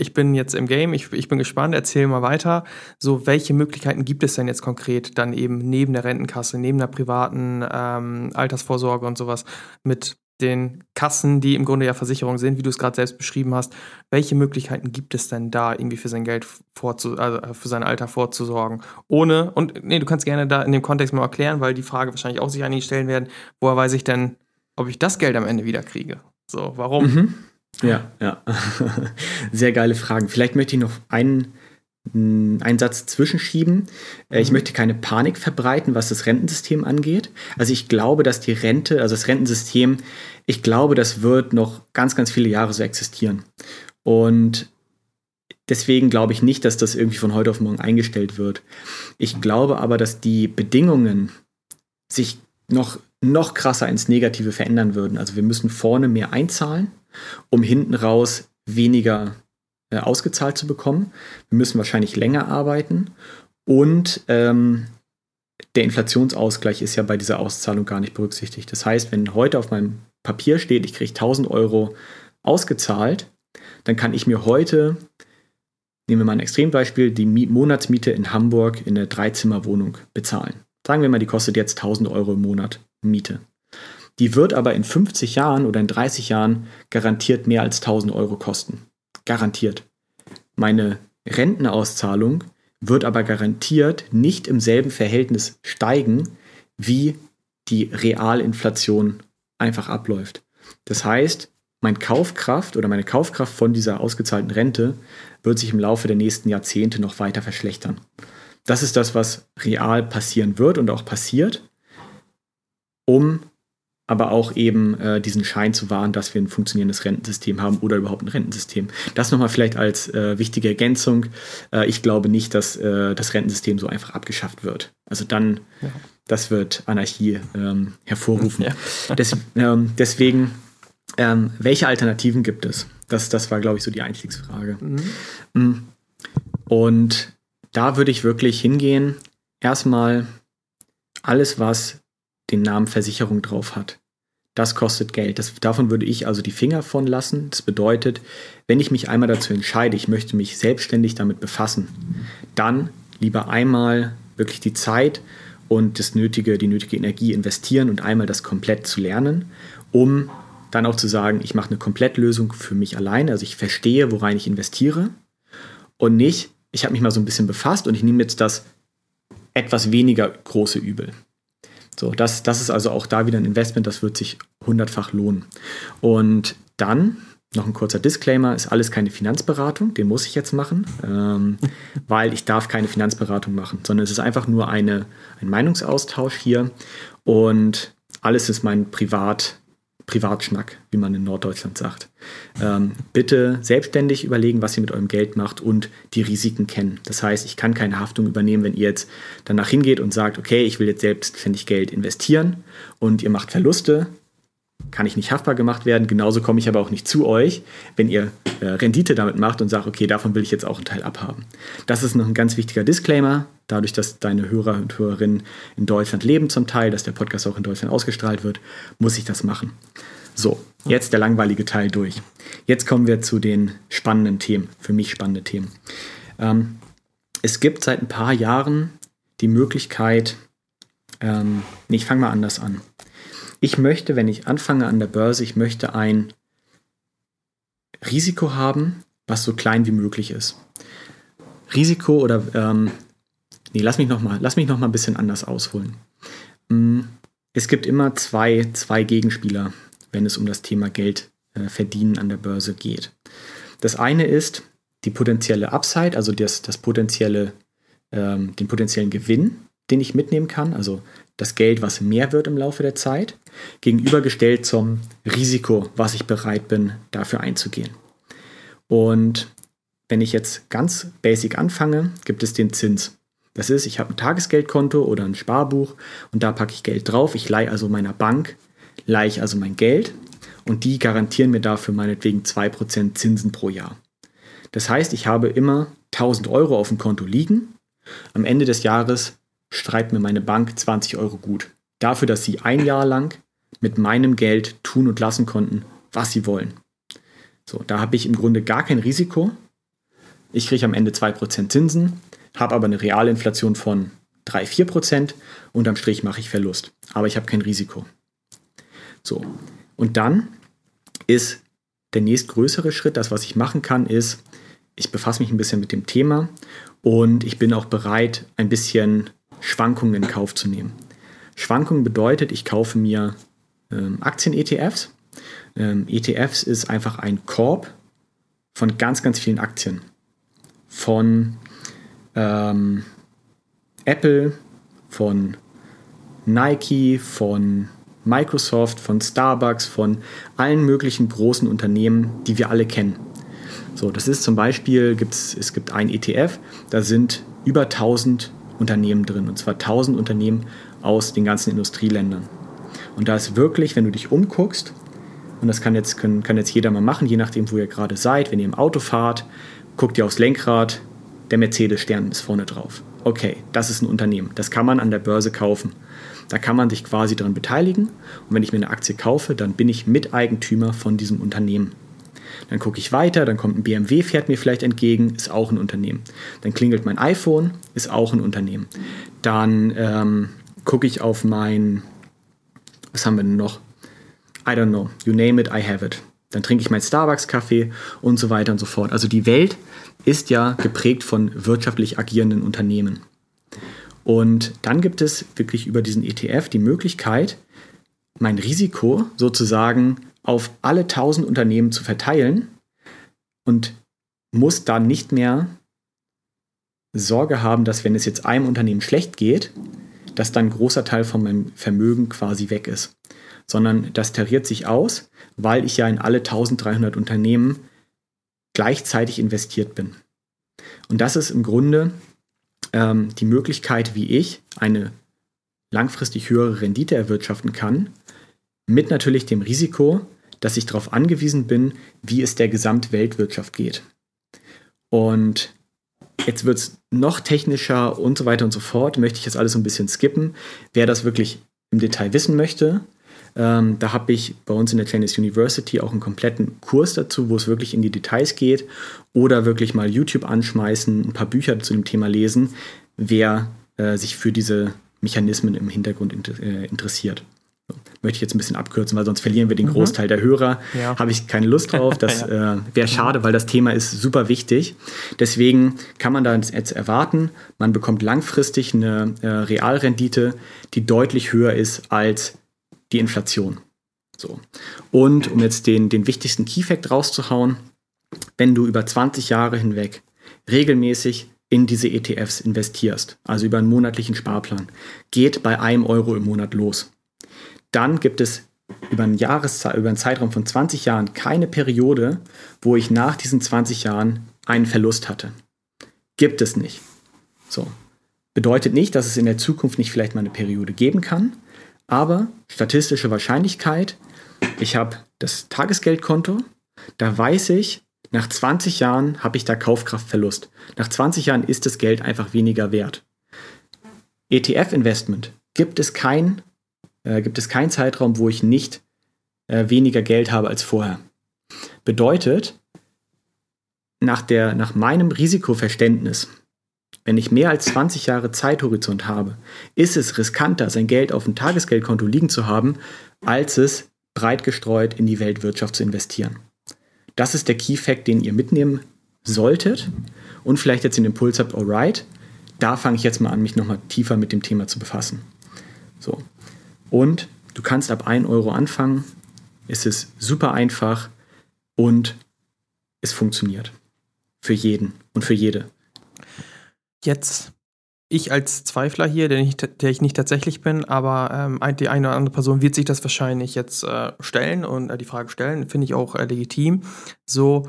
ich bin jetzt im Game, ich, ich bin gespannt, erzähl mal weiter. So, welche Möglichkeiten gibt es denn jetzt konkret dann eben neben der Rentenkasse, neben der privaten ähm, Altersvorsorge und sowas mit den Kassen, die im Grunde ja Versicherungen sind, wie du es gerade selbst beschrieben hast. Welche Möglichkeiten gibt es denn da, irgendwie für sein Geld vorzu also für sein Alter vorzusorgen? Ohne, und nee, du kannst gerne da in dem Kontext mal erklären, weil die Frage wahrscheinlich auch sich einige stellen werden, woher weiß ich denn, ob ich das Geld am Ende wieder kriege? So, warum? Mhm. Ja, ja. Sehr geile Fragen. Vielleicht möchte ich noch einen, mm, einen Satz zwischenschieben. Äh, ich mhm. möchte keine Panik verbreiten, was das Rentensystem angeht. Also ich glaube, dass die Rente, also das Rentensystem, ich glaube, das wird noch ganz, ganz viele Jahre so existieren. Und deswegen glaube ich nicht, dass das irgendwie von heute auf morgen eingestellt wird. Ich glaube aber, dass die Bedingungen sich noch, noch krasser ins Negative verändern würden. Also wir müssen vorne mehr einzahlen um hinten raus weniger äh, ausgezahlt zu bekommen. Wir müssen wahrscheinlich länger arbeiten und ähm, der Inflationsausgleich ist ja bei dieser Auszahlung gar nicht berücksichtigt. Das heißt, wenn heute auf meinem Papier steht, ich kriege 1000 Euro ausgezahlt, dann kann ich mir heute nehmen wir mal ein Extrembeispiel, die Monatsmiete in Hamburg in eine Dreizimmerwohnung bezahlen. Sagen wir mal, die kostet jetzt 1000 Euro im Monat Miete. Die wird aber in 50 Jahren oder in 30 Jahren garantiert mehr als 1000 Euro kosten. Garantiert. Meine Rentenauszahlung wird aber garantiert nicht im selben Verhältnis steigen, wie die Realinflation einfach abläuft. Das heißt, mein Kaufkraft oder meine Kaufkraft von dieser ausgezahlten Rente wird sich im Laufe der nächsten Jahrzehnte noch weiter verschlechtern. Das ist das, was real passieren wird und auch passiert, um aber auch eben äh, diesen Schein zu wahren, dass wir ein funktionierendes Rentensystem haben oder überhaupt ein Rentensystem. Das nochmal vielleicht als äh, wichtige Ergänzung. Äh, ich glaube nicht, dass äh, das Rentensystem so einfach abgeschafft wird. Also dann, ja. das wird Anarchie ähm, hervorrufen. Ja. Des, ähm, deswegen, ähm, welche Alternativen gibt es? Das, das war, glaube ich, so die Einstiegsfrage. Mhm. Mm. Und da würde ich wirklich hingehen. Erstmal alles, was den Namen Versicherung drauf hat. Das kostet Geld. Das, davon würde ich also die Finger von lassen. Das bedeutet, wenn ich mich einmal dazu entscheide, ich möchte mich selbstständig damit befassen, dann lieber einmal wirklich die Zeit und das nötige, die nötige Energie investieren und einmal das komplett zu lernen, um dann auch zu sagen, ich mache eine Komplettlösung für mich alleine. Also ich verstehe, worein ich investiere und nicht, ich habe mich mal so ein bisschen befasst und ich nehme jetzt das etwas weniger große Übel. So, das, das ist also auch da wieder ein Investment, das wird sich hundertfach lohnen. Und dann noch ein kurzer Disclaimer, ist alles keine Finanzberatung, den muss ich jetzt machen, ähm, weil ich darf keine Finanzberatung machen, sondern es ist einfach nur eine, ein Meinungsaustausch hier und alles ist mein Privat, Privatschnack, wie man in Norddeutschland sagt. Ähm, bitte selbstständig überlegen, was ihr mit eurem Geld macht und die Risiken kennen. Das heißt, ich kann keine Haftung übernehmen, wenn ihr jetzt danach hingeht und sagt, okay, ich will jetzt selbstständig Geld investieren und ihr macht Verluste, kann ich nicht haftbar gemacht werden. Genauso komme ich aber auch nicht zu euch, wenn ihr äh, Rendite damit macht und sagt, okay, davon will ich jetzt auch einen Teil abhaben. Das ist noch ein ganz wichtiger Disclaimer. Dadurch, dass deine Hörer und Hörerinnen in Deutschland leben zum Teil, dass der Podcast auch in Deutschland ausgestrahlt wird, muss ich das machen. So, jetzt der langweilige Teil durch. Jetzt kommen wir zu den spannenden Themen, für mich spannende Themen. Ähm, es gibt seit ein paar Jahren die Möglichkeit, ähm, nee, ich fange mal anders an. Ich möchte, wenn ich anfange an der Börse, ich möchte ein Risiko haben, was so klein wie möglich ist. Risiko oder ähm, nee, lass mich noch mal, lass mich noch ein bisschen anders ausholen. Mm, es gibt immer zwei, zwei Gegenspieler, wenn es um das Thema Geld äh, verdienen an der Börse geht. Das eine ist die potenzielle Upside, also das, das potenzielle, ähm, den potenziellen Gewinn, den ich mitnehmen kann, also das Geld, was mehr wird im Laufe der Zeit, gegenübergestellt zum Risiko, was ich bereit bin, dafür einzugehen. Und wenn ich jetzt ganz basic anfange, gibt es den Zins. Das ist, ich habe ein Tagesgeldkonto oder ein Sparbuch und da packe ich Geld drauf. Ich leihe also meiner Bank, leihe ich also mein Geld und die garantieren mir dafür meinetwegen 2% Zinsen pro Jahr. Das heißt, ich habe immer 1000 Euro auf dem Konto liegen. Am Ende des Jahres schreibt mir meine Bank 20 Euro gut. Dafür, dass sie ein Jahr lang mit meinem Geld tun und lassen konnten, was sie wollen. So, da habe ich im Grunde gar kein Risiko. Ich kriege am Ende 2% Zinsen, habe aber eine Realinflation von 3-4% und am Strich mache ich Verlust. Aber ich habe kein Risiko. So, und dann ist der nächstgrößere Schritt, das, was ich machen kann, ist, ich befasse mich ein bisschen mit dem Thema und ich bin auch bereit, ein bisschen Schwankungen in Kauf zu nehmen. Schwankungen bedeutet, ich kaufe mir ähm, Aktien-ETFs. Ähm, ETFs ist einfach ein Korb von ganz, ganz vielen Aktien. Von ähm, Apple, von Nike, von Microsoft, von Starbucks, von allen möglichen großen Unternehmen, die wir alle kennen. So, das ist zum Beispiel, gibt's, es gibt ein ETF, da sind über 1000 Unternehmen drin, und zwar 1000 Unternehmen aus den ganzen Industrieländern. Und da ist wirklich, wenn du dich umguckst, und das kann jetzt, kann, kann jetzt jeder mal machen, je nachdem, wo ihr gerade seid, wenn ihr im Auto fahrt, guckt ihr aufs Lenkrad, der Mercedes-Stern ist vorne drauf. Okay, das ist ein Unternehmen, das kann man an der Börse kaufen. Da kann man sich quasi daran beteiligen und wenn ich mir eine Aktie kaufe, dann bin ich Miteigentümer von diesem Unternehmen. Dann gucke ich weiter, dann kommt ein BMW, fährt mir vielleicht entgegen, ist auch ein Unternehmen. Dann klingelt mein iPhone, ist auch ein Unternehmen. Dann ähm, gucke ich auf mein, was haben wir denn noch? I don't know, you name it, I have it. Dann trinke ich meinen Starbucks-Kaffee und so weiter und so fort. Also die Welt ist ja geprägt von wirtschaftlich agierenden Unternehmen. Und dann gibt es wirklich über diesen ETF die Möglichkeit, mein Risiko sozusagen auf alle 1000 Unternehmen zu verteilen und muss dann nicht mehr Sorge haben, dass wenn es jetzt einem Unternehmen schlecht geht, dass dann ein großer Teil von meinem Vermögen quasi weg ist. Sondern das tariert sich aus, weil ich ja in alle 1300 Unternehmen gleichzeitig investiert bin. Und das ist im Grunde ähm, die Möglichkeit, wie ich eine langfristig höhere Rendite erwirtschaften kann, mit natürlich dem Risiko, dass ich darauf angewiesen bin, wie es der Gesamtweltwirtschaft geht. Und jetzt wird es noch technischer und so weiter und so fort, möchte ich jetzt alles so ein bisschen skippen. Wer das wirklich im Detail wissen möchte, ähm, da habe ich bei uns in der Tennis University auch einen kompletten Kurs dazu, wo es wirklich in die Details geht. Oder wirklich mal YouTube anschmeißen, ein paar Bücher zu dem Thema lesen, wer äh, sich für diese Mechanismen im Hintergrund inter äh, interessiert. Möchte ich jetzt ein bisschen abkürzen, weil sonst verlieren wir den mhm. Großteil der Hörer. Ja. Habe ich keine Lust drauf. Das äh, wäre schade, weil das Thema ist super wichtig. Deswegen kann man da jetzt erwarten, man bekommt langfristig eine äh, Realrendite, die deutlich höher ist als die Inflation. So. Und um jetzt den, den wichtigsten Key-Fact rauszuhauen, wenn du über 20 Jahre hinweg regelmäßig in diese ETFs investierst, also über einen monatlichen Sparplan, geht bei einem Euro im Monat los. Dann gibt es über einen, Jahreszei über einen Zeitraum von 20 Jahren keine Periode, wo ich nach diesen 20 Jahren einen Verlust hatte. Gibt es nicht. So. Bedeutet nicht, dass es in der Zukunft nicht vielleicht mal eine Periode geben kann, aber statistische Wahrscheinlichkeit, ich habe das Tagesgeldkonto, da weiß ich, nach 20 Jahren habe ich da Kaufkraftverlust. Nach 20 Jahren ist das Geld einfach weniger wert. ETF-Investment gibt es kein, äh, gibt es keinen Zeitraum, wo ich nicht äh, weniger Geld habe als vorher. Bedeutet, nach, der, nach meinem Risikoverständnis wenn ich mehr als 20 Jahre Zeithorizont habe, ist es riskanter, sein Geld auf dem Tagesgeldkonto liegen zu haben, als es breit gestreut in die Weltwirtschaft zu investieren. Das ist der Key Fact, den ihr mitnehmen solltet und vielleicht jetzt den Impuls habt, alright, da fange ich jetzt mal an, mich nochmal tiefer mit dem Thema zu befassen. So. Und du kannst ab 1 Euro anfangen. Es ist super einfach und es funktioniert. Für jeden und für jede jetzt ich als Zweifler hier, der, nicht, der ich nicht tatsächlich bin, aber ähm, die eine oder andere Person wird sich das wahrscheinlich jetzt äh, stellen und äh, die Frage stellen, finde ich auch äh, legitim. So,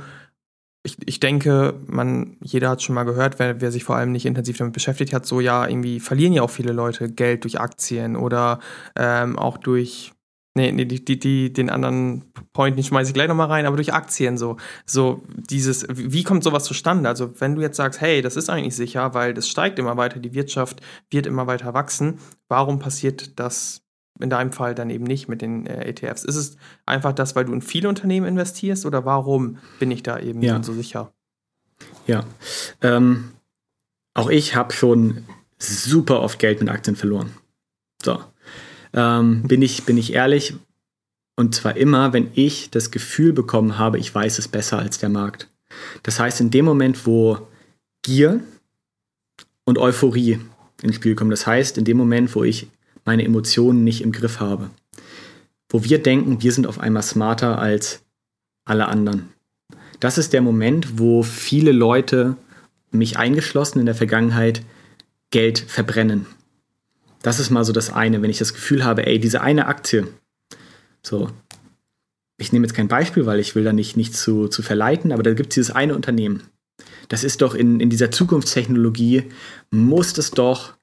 ich, ich denke, man, jeder hat schon mal gehört, wer, wer sich vor allem nicht intensiv damit beschäftigt hat, so ja, irgendwie verlieren ja auch viele Leute Geld durch Aktien oder ähm, auch durch Nee, nee, die, die, die, den anderen Point, den schmeiße ich gleich nochmal rein, aber durch Aktien so. So, dieses, wie kommt sowas zustande? Also, wenn du jetzt sagst, hey, das ist eigentlich sicher, weil das steigt immer weiter, die Wirtschaft wird immer weiter wachsen, warum passiert das in deinem Fall dann eben nicht mit den äh, ETFs? Ist es einfach das, weil du in viele Unternehmen investierst oder warum bin ich da eben ja. so sicher? Ja, ähm, auch ich habe schon super oft Geld mit Aktien verloren. So, ähm, bin, ich, bin ich ehrlich. Und zwar immer, wenn ich das Gefühl bekommen habe, ich weiß es besser als der Markt. Das heißt, in dem Moment, wo Gier und Euphorie ins Spiel kommen, das heißt, in dem Moment, wo ich meine Emotionen nicht im Griff habe, wo wir denken, wir sind auf einmal smarter als alle anderen. Das ist der Moment, wo viele Leute, mich eingeschlossen in der Vergangenheit, Geld verbrennen. Das ist mal so das eine, wenn ich das Gefühl habe, ey, diese eine Aktie, so, ich nehme jetzt kein Beispiel, weil ich will da nicht, nicht zu, zu verleiten, aber da gibt es dieses eine Unternehmen. Das ist doch in, in dieser Zukunftstechnologie, muss es doch,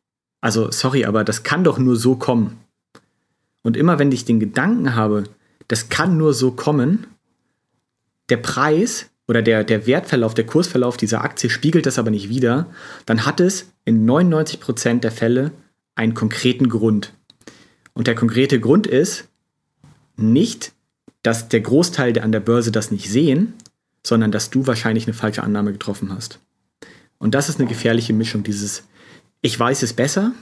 also sorry, aber das kann doch nur so kommen. Und immer wenn ich den Gedanken habe, das kann nur so kommen, der Preis oder der, der Wertverlauf, der Kursverlauf dieser Aktie spiegelt das aber nicht wider, dann hat es in 99% der Fälle einen konkreten Grund. Und der konkrete Grund ist nicht, dass der Großteil der an der Börse das nicht sehen, sondern dass du wahrscheinlich eine falsche Annahme getroffen hast. Und das ist eine gefährliche Mischung, dieses ich weiß es besser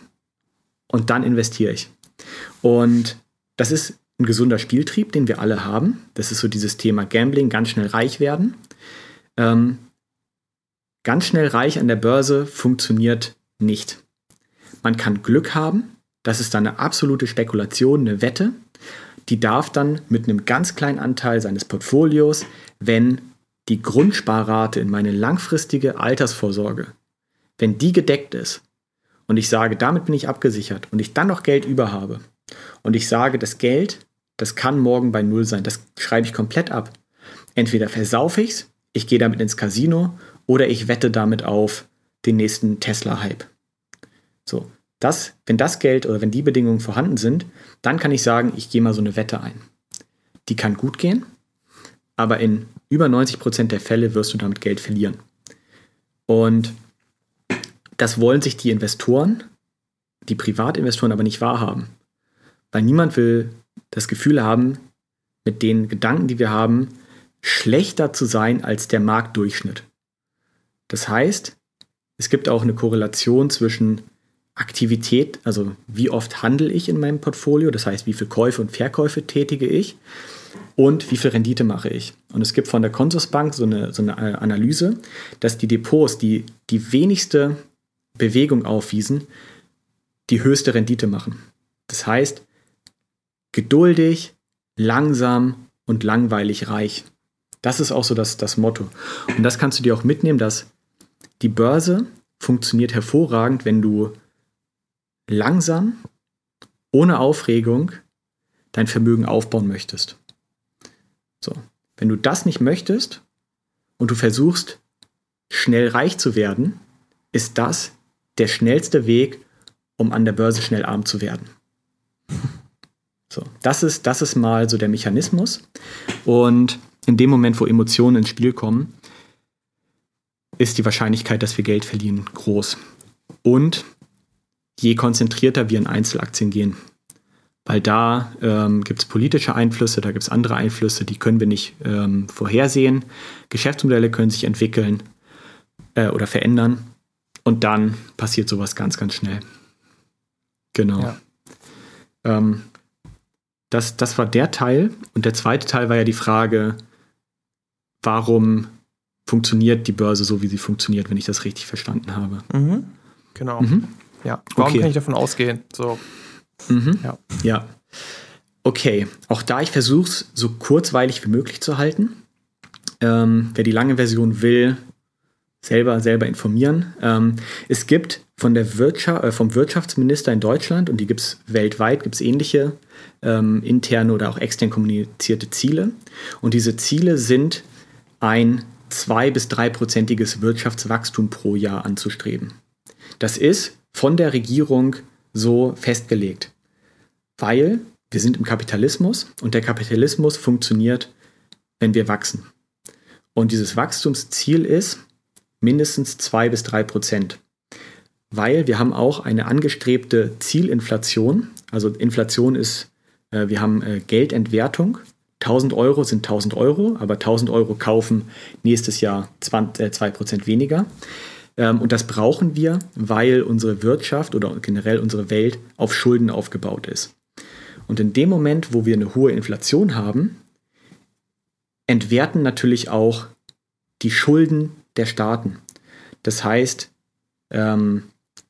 und dann investiere ich. Und das ist ein gesunder Spieltrieb, den wir alle haben. Das ist so dieses Thema Gambling, ganz schnell reich werden. Ähm, ganz schnell reich an der Börse funktioniert nicht. Man kann Glück haben, das ist dann eine absolute Spekulation, eine Wette. Die darf dann mit einem ganz kleinen Anteil seines Portfolios, wenn die Grundsparrate in meine langfristige Altersvorsorge, wenn die gedeckt ist und ich sage, damit bin ich abgesichert und ich dann noch Geld über habe und ich sage, das Geld, das kann morgen bei Null sein, das schreibe ich komplett ab. Entweder versaufe ich es, ich gehe damit ins Casino oder ich wette damit auf den nächsten Tesla-Hype. So, das, wenn das Geld oder wenn die Bedingungen vorhanden sind, dann kann ich sagen, ich gehe mal so eine Wette ein. Die kann gut gehen, aber in über 90 Prozent der Fälle wirst du damit Geld verlieren. Und das wollen sich die Investoren, die Privatinvestoren aber nicht wahrhaben. Weil niemand will das Gefühl haben, mit den Gedanken, die wir haben, schlechter zu sein als der Marktdurchschnitt. Das heißt, es gibt auch eine Korrelation zwischen Aktivität, also wie oft handle ich in meinem Portfolio, das heißt, wie viele Käufe und Verkäufe tätige ich und wie viel Rendite mache ich. Und es gibt von der Consorsbank so eine, so eine Analyse, dass die Depots, die die wenigste Bewegung aufwiesen, die höchste Rendite machen. Das heißt, geduldig, langsam und langweilig reich. Das ist auch so das, das Motto. Und das kannst du dir auch mitnehmen, dass die Börse funktioniert hervorragend, wenn du langsam, ohne Aufregung dein Vermögen aufbauen möchtest. So, wenn du das nicht möchtest und du versuchst, schnell reich zu werden, ist das der schnellste Weg, um an der Börse schnell arm zu werden. So, das ist, das ist mal so der Mechanismus. Und in dem Moment, wo Emotionen ins Spiel kommen, ist die Wahrscheinlichkeit, dass wir Geld verlieren, groß. Und je konzentrierter wir in Einzelaktien gehen, weil da ähm, gibt es politische Einflüsse, da gibt es andere Einflüsse, die können wir nicht ähm, vorhersehen. Geschäftsmodelle können sich entwickeln äh, oder verändern. Und dann passiert sowas ganz, ganz schnell. Genau. Ja. Ähm, das, das war der Teil. Und der zweite Teil war ja die Frage, warum funktioniert die Börse so, wie sie funktioniert, wenn ich das richtig verstanden habe. Mhm. Genau. Mhm. Ja. Warum okay. kann ich davon ausgehen? So. Mhm. Ja. ja. Okay. Auch da, ich versuche es so kurzweilig wie möglich zu halten. Ähm, wer die lange Version will, selber, selber informieren. Ähm, es gibt von der Wirtschaft, äh, vom Wirtschaftsminister in Deutschland, und die gibt es weltweit, gibt es ähnliche ähm, interne oder auch extern kommunizierte Ziele. Und diese Ziele sind ein zwei- bis dreiprozentiges Wirtschaftswachstum pro Jahr anzustreben. Das ist von der Regierung so festgelegt, weil wir sind im Kapitalismus und der Kapitalismus funktioniert, wenn wir wachsen. Und dieses Wachstumsziel ist, mindestens zwei bis drei Prozent. Weil wir haben auch eine angestrebte Zielinflation. Also Inflation ist, äh, wir haben äh, Geldentwertung. 1000 Euro sind 1000 Euro, aber 1000 Euro kaufen nächstes Jahr 20, äh, 2% weniger. Ähm, und das brauchen wir, weil unsere Wirtschaft oder generell unsere Welt auf Schulden aufgebaut ist. Und in dem Moment, wo wir eine hohe Inflation haben, entwerten natürlich auch die Schulden der Staaten. Das heißt, ähm,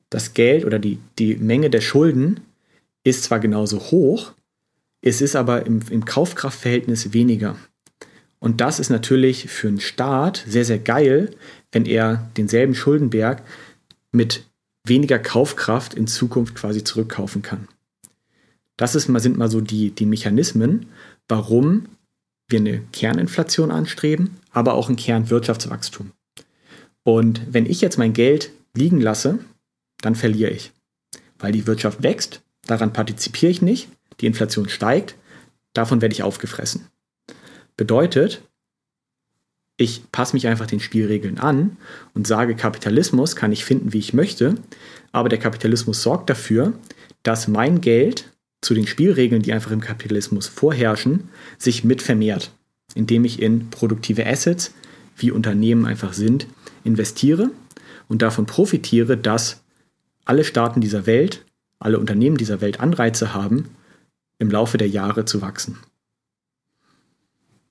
das Geld oder die, die Menge der Schulden ist zwar genauso hoch, es ist aber im, im Kaufkraftverhältnis weniger. Und das ist natürlich für einen Staat sehr, sehr geil, wenn er denselben Schuldenberg mit weniger Kaufkraft in Zukunft quasi zurückkaufen kann. Das ist sind mal so die, die Mechanismen, warum wir eine Kerninflation anstreben, aber auch ein Kernwirtschaftswachstum. Und wenn ich jetzt mein Geld liegen lasse, dann verliere ich. Weil die Wirtschaft wächst, daran partizipiere ich nicht, die Inflation steigt, davon werde ich aufgefressen. Bedeutet, ich passe mich einfach den Spielregeln an und sage, Kapitalismus kann ich finden, wie ich möchte, aber der Kapitalismus sorgt dafür, dass mein Geld zu den Spielregeln, die einfach im Kapitalismus vorherrschen, sich mit vermehrt, indem ich in produktive Assets wie Unternehmen einfach sind, investiere und davon profitiere, dass alle Staaten dieser Welt, alle Unternehmen dieser Welt Anreize haben, im Laufe der Jahre zu wachsen.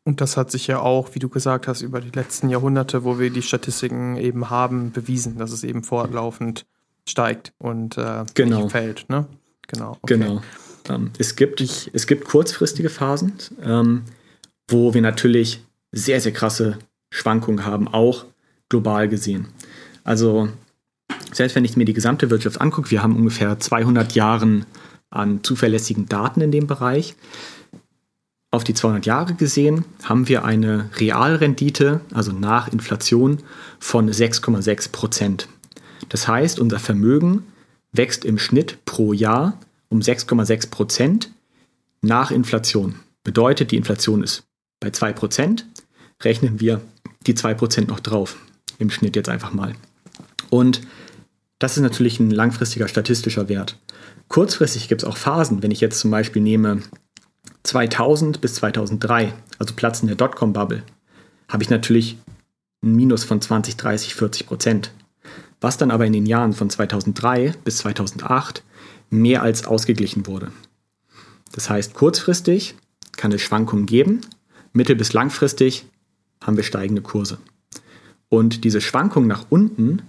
Und das hat sich ja auch, wie du gesagt hast, über die letzten Jahrhunderte, wo wir die Statistiken eben haben, bewiesen, dass es eben fortlaufend steigt und äh, genau. nicht fällt. Ne? Genau. Okay. Genau. Ähm, es, gibt, ich, es gibt kurzfristige Phasen, ähm, wo wir natürlich sehr, sehr krasse Schwankungen haben, auch global gesehen. Also selbst wenn ich mir die gesamte Wirtschaft angucke, wir haben ungefähr 200 Jahre an zuverlässigen Daten in dem Bereich auf die 200 Jahre gesehen haben wir eine Realrendite, also nach Inflation, von 6,6 Prozent. Das heißt, unser Vermögen wächst im Schnitt pro Jahr um 6,6 Prozent nach Inflation. Bedeutet, die Inflation ist bei 2 Prozent, rechnen wir die 2 Prozent noch drauf. Im Schnitt jetzt einfach mal. Und das ist natürlich ein langfristiger statistischer Wert. Kurzfristig gibt es auch Phasen. Wenn ich jetzt zum Beispiel nehme 2000 bis 2003, also Platz in der Dotcom-Bubble, habe ich natürlich ein Minus von 20, 30, 40 Prozent. Was dann aber in den Jahren von 2003 bis 2008 mehr als ausgeglichen wurde. Das heißt, kurzfristig kann es Schwankungen geben, mittel- bis langfristig haben wir steigende Kurse. Und diese Schwankungen nach unten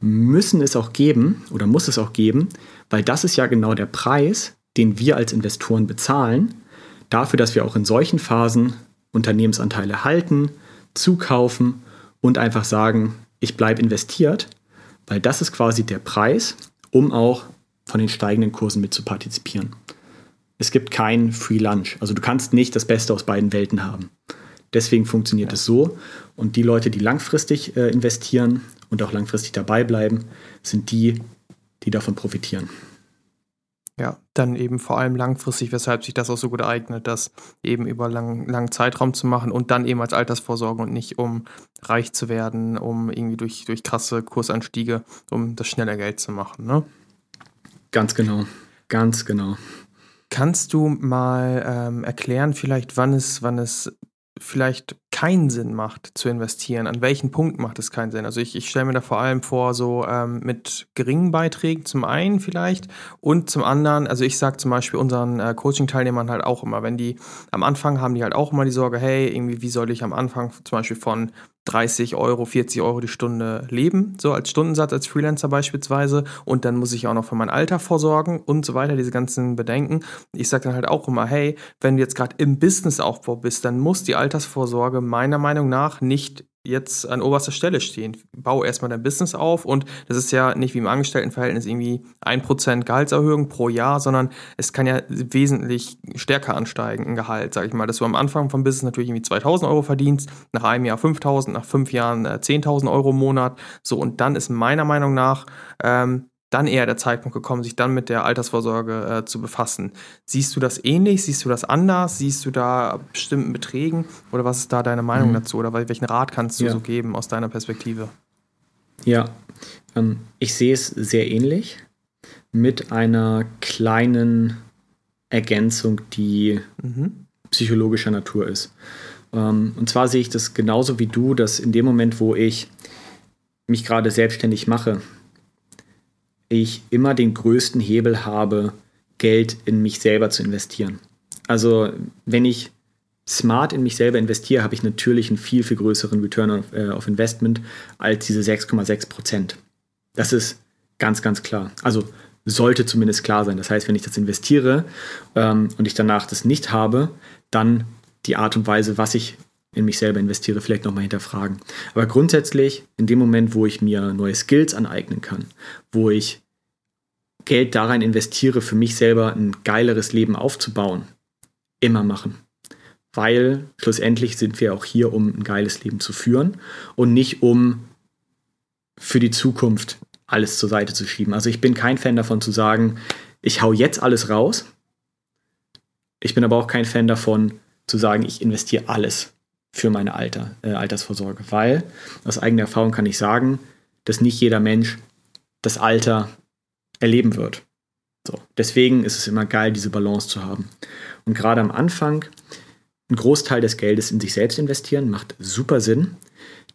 müssen es auch geben oder muss es auch geben, weil das ist ja genau der Preis, den wir als Investoren bezahlen, dafür, dass wir auch in solchen Phasen Unternehmensanteile halten, zukaufen und einfach sagen, ich bleibe investiert, weil das ist quasi der Preis, um auch von den steigenden Kursen mit zu partizipieren. Es gibt kein Free Lunch, also du kannst nicht das Beste aus beiden Welten haben. Deswegen funktioniert ja. es so und die Leute, die langfristig äh, investieren und auch langfristig dabei bleiben, sind die, die davon profitieren. Ja, dann eben vor allem langfristig, weshalb sich das auch so gut eignet, das eben über lang, langen Zeitraum zu machen und dann eben als Altersvorsorge und nicht um reich zu werden, um irgendwie durch, durch krasse Kursanstiege, um das schnelle Geld zu machen. Ne? Ganz genau, ganz genau. Kannst du mal ähm, erklären, vielleicht, wann es, wann es vielleicht keinen Sinn macht zu investieren? An welchen Punkten macht es keinen Sinn? Also ich, ich stelle mir da vor allem vor, so ähm, mit geringen Beiträgen zum einen vielleicht und zum anderen, also ich sage zum Beispiel unseren äh, Coaching-Teilnehmern halt auch immer, wenn die am Anfang haben die halt auch immer die Sorge, hey, irgendwie, wie soll ich am Anfang zum Beispiel von 30 Euro, 40 Euro die Stunde leben, so als Stundensatz, als Freelancer beispielsweise. Und dann muss ich auch noch für mein Alter vorsorgen und so weiter, diese ganzen Bedenken. Ich sage dann halt auch immer, hey, wenn du jetzt gerade im Businessaufbau bist, dann muss die Altersvorsorge meiner Meinung nach nicht jetzt an oberster Stelle stehen. Bau erstmal dein Business auf und das ist ja nicht wie im Angestelltenverhältnis irgendwie ein Prozent Gehaltserhöhung pro Jahr, sondern es kann ja wesentlich stärker ansteigen, ein Gehalt, sag ich mal, dass du am Anfang vom Business natürlich irgendwie 2000 Euro verdienst, nach einem Jahr 5000, nach fünf Jahren äh, 10.000 Euro im Monat, so und dann ist meiner Meinung nach ähm, dann eher der Zeitpunkt gekommen, sich dann mit der Altersvorsorge äh, zu befassen. Siehst du das ähnlich? Siehst du das anders? Siehst du da bestimmten Beträgen? Oder was ist da deine Meinung mhm. dazu? Oder welchen Rat kannst du ja. so geben aus deiner Perspektive? Ja, ähm, ich sehe es sehr ähnlich mit einer kleinen Ergänzung, die mhm. psychologischer Natur ist. Ähm, und zwar sehe ich das genauso wie du, dass in dem Moment, wo ich mich gerade selbstständig mache, ich immer den größten Hebel habe, Geld in mich selber zu investieren. Also wenn ich smart in mich selber investiere, habe ich natürlich einen viel, viel größeren Return of, äh, of Investment als diese 6,6 Prozent. Das ist ganz, ganz klar. Also sollte zumindest klar sein. Das heißt, wenn ich das investiere ähm, und ich danach das nicht habe, dann die Art und Weise, was ich in mich selber investiere, vielleicht nochmal hinterfragen. Aber grundsätzlich, in dem Moment, wo ich mir neue Skills aneignen kann, wo ich Geld da rein investiere, für mich selber ein geileres Leben aufzubauen, immer machen. Weil schlussendlich sind wir auch hier, um ein geiles Leben zu führen und nicht um für die Zukunft alles zur Seite zu schieben. Also ich bin kein Fan davon zu sagen, ich hau jetzt alles raus. Ich bin aber auch kein Fan davon zu sagen, ich investiere alles für meine Alter, äh, Altersvorsorge, weil aus eigener Erfahrung kann ich sagen, dass nicht jeder Mensch das Alter erleben wird. So, deswegen ist es immer geil, diese Balance zu haben. Und gerade am Anfang, ein Großteil des Geldes in sich selbst investieren, macht super Sinn.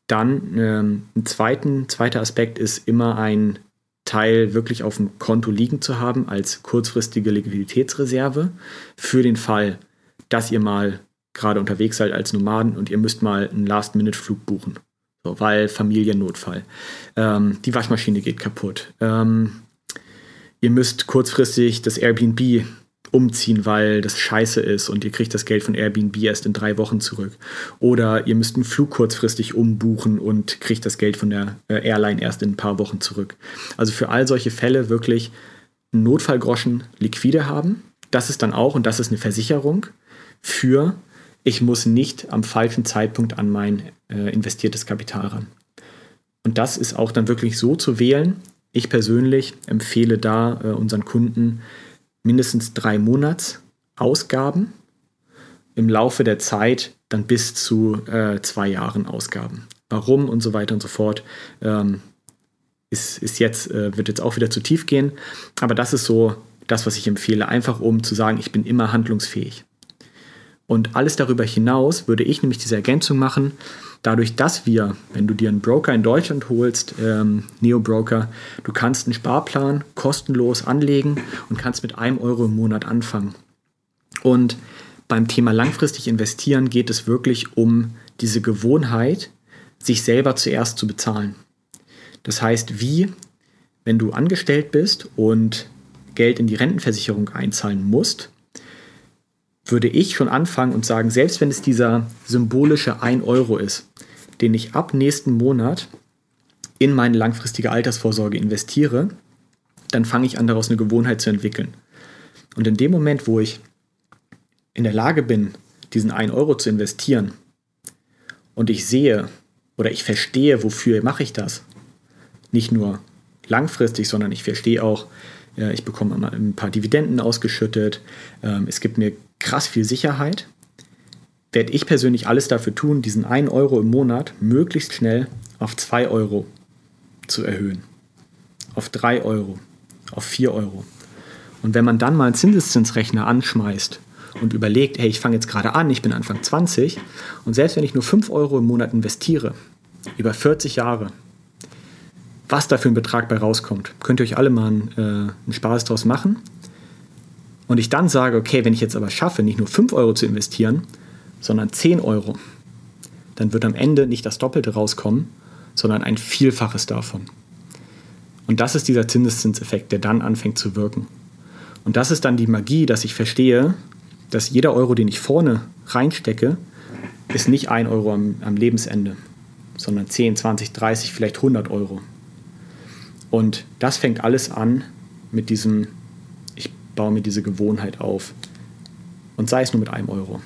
Dann ähm, ein zweiten, zweiter Aspekt ist immer ein Teil wirklich auf dem Konto liegen zu haben als kurzfristige Liquiditätsreserve für den Fall, dass ihr mal gerade unterwegs seid als Nomaden und ihr müsst mal einen Last-Minute-Flug buchen. So, weil Familiennotfall. Ähm, die Waschmaschine geht kaputt. Ähm, ihr müsst kurzfristig das Airbnb umziehen, weil das scheiße ist und ihr kriegt das Geld von Airbnb erst in drei Wochen zurück. Oder ihr müsst einen Flug kurzfristig umbuchen und kriegt das Geld von der äh, Airline erst in ein paar Wochen zurück. Also für all solche Fälle wirklich einen Notfallgroschen liquide haben. Das ist dann auch, und das ist eine Versicherung für, ich muss nicht am falschen Zeitpunkt an mein äh, investiertes Kapital ran. Und das ist auch dann wirklich so zu wählen. Ich persönlich empfehle da äh, unseren Kunden, mindestens drei Monats Ausgaben, im Laufe der Zeit dann bis zu äh, zwei Jahren Ausgaben. Warum und so weiter und so fort. Ähm, ist, ist jetzt, äh, wird jetzt auch wieder zu tief gehen. Aber das ist so das, was ich empfehle, einfach um zu sagen, ich bin immer handlungsfähig. Und alles darüber hinaus würde ich nämlich diese Ergänzung machen, dadurch, dass wir, wenn du dir einen Broker in Deutschland holst, ähm, Neo-Broker, du kannst einen Sparplan kostenlos anlegen und kannst mit einem Euro im Monat anfangen. Und beim Thema langfristig investieren geht es wirklich um diese Gewohnheit, sich selber zuerst zu bezahlen. Das heißt, wie, wenn du angestellt bist und Geld in die Rentenversicherung einzahlen musst, würde ich schon anfangen und sagen, selbst wenn es dieser symbolische 1 Euro ist, den ich ab nächsten Monat in meine langfristige Altersvorsorge investiere, dann fange ich an, daraus eine Gewohnheit zu entwickeln. Und in dem Moment, wo ich in der Lage bin, diesen 1 Euro zu investieren und ich sehe oder ich verstehe, wofür mache ich das, nicht nur langfristig, sondern ich verstehe auch, ich bekomme ein paar Dividenden ausgeschüttet, ähm, es gibt mir krass viel Sicherheit, werde ich persönlich alles dafür tun, diesen 1 Euro im Monat möglichst schnell auf 2 Euro zu erhöhen. Auf 3 Euro, auf 4 Euro. Und wenn man dann mal einen Zinseszinsrechner anschmeißt und überlegt, hey, ich fange jetzt gerade an, ich bin Anfang 20 und selbst wenn ich nur 5 Euro im Monat investiere, über 40 Jahre, was da für ein Betrag bei rauskommt, könnt ihr euch alle mal einen, äh, einen Spaß draus machen und ich dann sage, okay, wenn ich jetzt aber schaffe, nicht nur 5 Euro zu investieren, sondern 10 Euro, dann wird am Ende nicht das Doppelte rauskommen, sondern ein Vielfaches davon. Und das ist dieser Zinseszinseffekt, der dann anfängt zu wirken. Und das ist dann die Magie, dass ich verstehe, dass jeder Euro, den ich vorne reinstecke, ist nicht ein Euro am, am Lebensende, sondern 10, 20, 30, vielleicht 100 Euro. Und das fängt alles an mit diesem baue mir diese Gewohnheit auf. Und sei es nur mit einem Euro.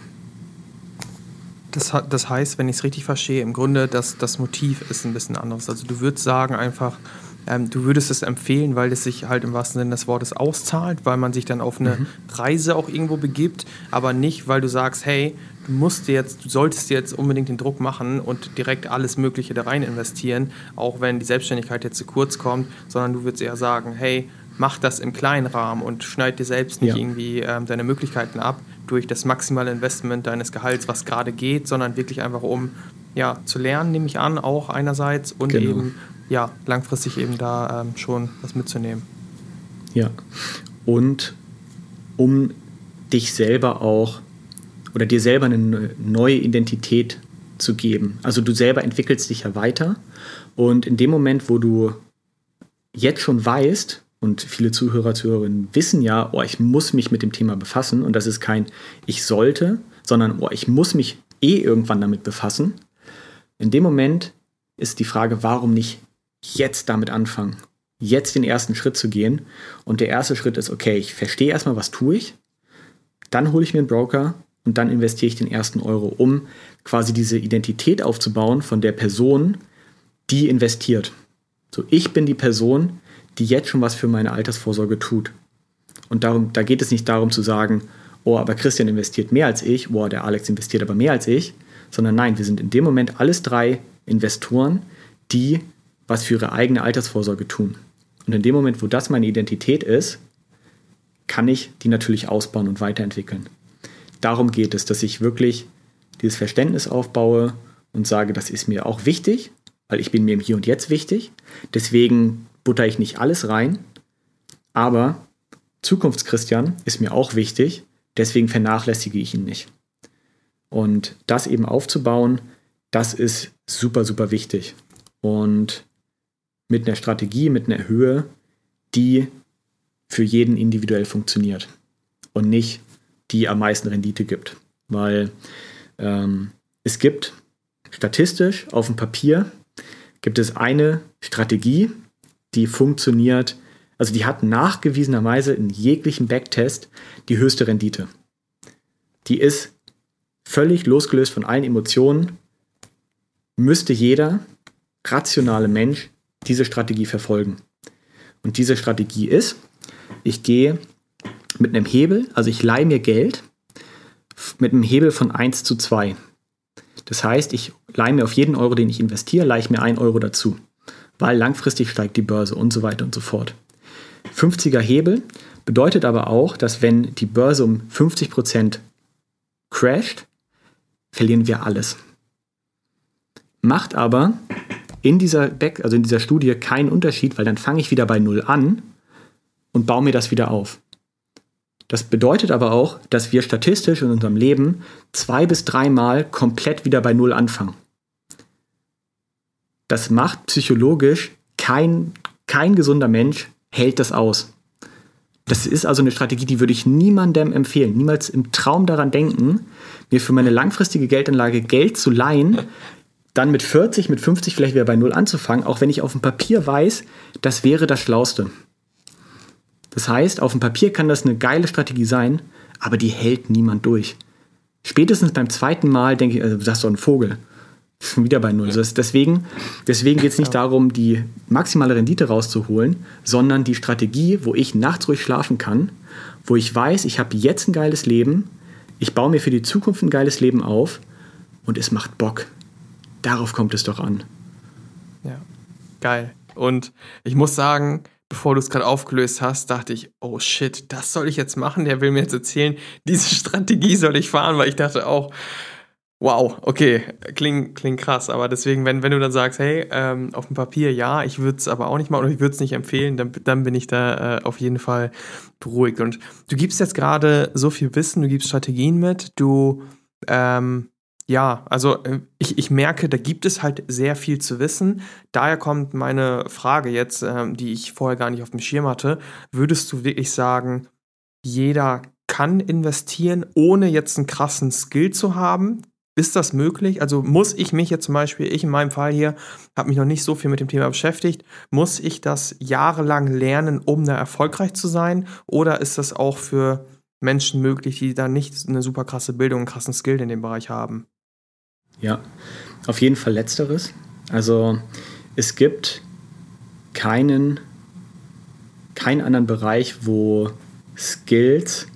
Das, das heißt, wenn ich es richtig verstehe, im Grunde, dass das Motiv ist ein bisschen anderes. Also du würdest sagen einfach, ähm, du würdest es empfehlen, weil es sich halt im wahrsten Sinne des Wortes auszahlt, weil man sich dann auf eine mhm. Reise auch irgendwo begibt, aber nicht, weil du sagst, hey, du musst jetzt, du solltest jetzt unbedingt den Druck machen und direkt alles Mögliche da rein investieren, auch wenn die Selbstständigkeit jetzt zu kurz kommt, sondern du würdest eher sagen, hey, mach das im kleinen Rahmen und schneid dir selbst nicht ja. irgendwie ähm, deine Möglichkeiten ab durch das maximale Investment deines Gehalts, was gerade geht, sondern wirklich einfach um ja, zu lernen, nehme ich an, auch einerseits und genau. eben ja, langfristig eben da ähm, schon was mitzunehmen. Ja, und um dich selber auch oder dir selber eine neue Identität zu geben. Also du selber entwickelst dich ja weiter und in dem Moment, wo du jetzt schon weißt, und viele Zuhörer, Zuhörerinnen wissen ja, oh, ich muss mich mit dem Thema befassen. Und das ist kein ich sollte, sondern oh, ich muss mich eh irgendwann damit befassen. In dem Moment ist die Frage, warum nicht jetzt damit anfangen? Jetzt den ersten Schritt zu gehen. Und der erste Schritt ist, okay, ich verstehe erstmal, was tue ich. Dann hole ich mir einen Broker und dann investiere ich den ersten Euro, um quasi diese Identität aufzubauen von der Person, die investiert. So, ich bin die Person, die jetzt schon was für meine Altersvorsorge tut. Und darum, da geht es nicht darum zu sagen, oh, aber Christian investiert mehr als ich, oh, der Alex investiert aber mehr als ich, sondern nein, wir sind in dem Moment alles drei Investoren, die was für ihre eigene Altersvorsorge tun. Und in dem Moment, wo das meine Identität ist, kann ich die natürlich ausbauen und weiterentwickeln. Darum geht es, dass ich wirklich dieses Verständnis aufbaue und sage, das ist mir auch wichtig, weil ich bin mir im Hier und Jetzt wichtig. Deswegen butter ich nicht alles rein. Aber Zukunftschristian ist mir auch wichtig, deswegen vernachlässige ich ihn nicht. Und das eben aufzubauen, das ist super, super wichtig. Und mit einer Strategie, mit einer Höhe, die für jeden individuell funktioniert und nicht die am meisten Rendite gibt. Weil ähm, es gibt statistisch auf dem Papier gibt es eine Strategie, die funktioniert, also die hat nachgewiesenerweise in jeglichem Backtest die höchste Rendite. Die ist völlig losgelöst von allen Emotionen, müsste jeder rationale Mensch diese Strategie verfolgen. Und diese Strategie ist, ich gehe mit einem Hebel, also ich leihe mir Geld mit einem Hebel von 1 zu 2. Das heißt, ich leihe mir auf jeden Euro, den ich investiere, leihe ich mir 1 Euro dazu, weil langfristig steigt die Börse und so weiter und so fort. 50er Hebel bedeutet aber auch, dass wenn die Börse um 50% crasht, verlieren wir alles. Macht aber in dieser, Back, also in dieser Studie keinen Unterschied, weil dann fange ich wieder bei Null an und baue mir das wieder auf. Das bedeutet aber auch, dass wir statistisch in unserem Leben zwei bis dreimal komplett wieder bei Null anfangen. Das macht psychologisch kein, kein gesunder Mensch hält das aus. Das ist also eine Strategie, die würde ich niemandem empfehlen. Niemals im Traum daran denken, mir für meine langfristige Geldanlage Geld zu leihen, dann mit 40, mit 50 vielleicht wieder bei Null anzufangen, auch wenn ich auf dem Papier weiß, das wäre das Schlauste. Das heißt, auf dem Papier kann das eine geile Strategie sein, aber die hält niemand durch. Spätestens beim zweiten Mal denke ich, also du sagst doch ein Vogel. Wieder bei Null. Ja. Deswegen, deswegen geht es nicht ja. darum, die maximale Rendite rauszuholen, sondern die Strategie, wo ich nachts ruhig schlafen kann, wo ich weiß, ich habe jetzt ein geiles Leben, ich baue mir für die Zukunft ein geiles Leben auf und es macht Bock. Darauf kommt es doch an. Ja, geil. Und ich muss sagen, bevor du es gerade aufgelöst hast, dachte ich, oh shit, das soll ich jetzt machen. Der will mir jetzt erzählen, diese Strategie soll ich fahren, weil ich dachte auch, wow, okay, klingt kling krass. Aber deswegen, wenn, wenn du dann sagst, hey, ähm, auf dem Papier ja, ich würde es aber auch nicht machen oder ich würde es nicht empfehlen, dann, dann bin ich da äh, auf jeden Fall beruhigt. Und du gibst jetzt gerade so viel Wissen, du gibst Strategien mit, du ähm, ja, also äh, ich, ich merke, da gibt es halt sehr viel zu wissen. Daher kommt meine Frage jetzt, ähm, die ich vorher gar nicht auf dem Schirm hatte. Würdest du wirklich sagen, jeder kann investieren, ohne jetzt einen krassen Skill zu haben? Ist das möglich? Also muss ich mich jetzt zum Beispiel, ich in meinem Fall hier, habe mich noch nicht so viel mit dem Thema beschäftigt, muss ich das jahrelang lernen, um da erfolgreich zu sein? Oder ist das auch für Menschen möglich, die da nicht eine super krasse Bildung, einen krassen Skill in dem Bereich haben? Ja, auf jeden Fall letzteres. Also es gibt keinen, keinen anderen Bereich, wo Skills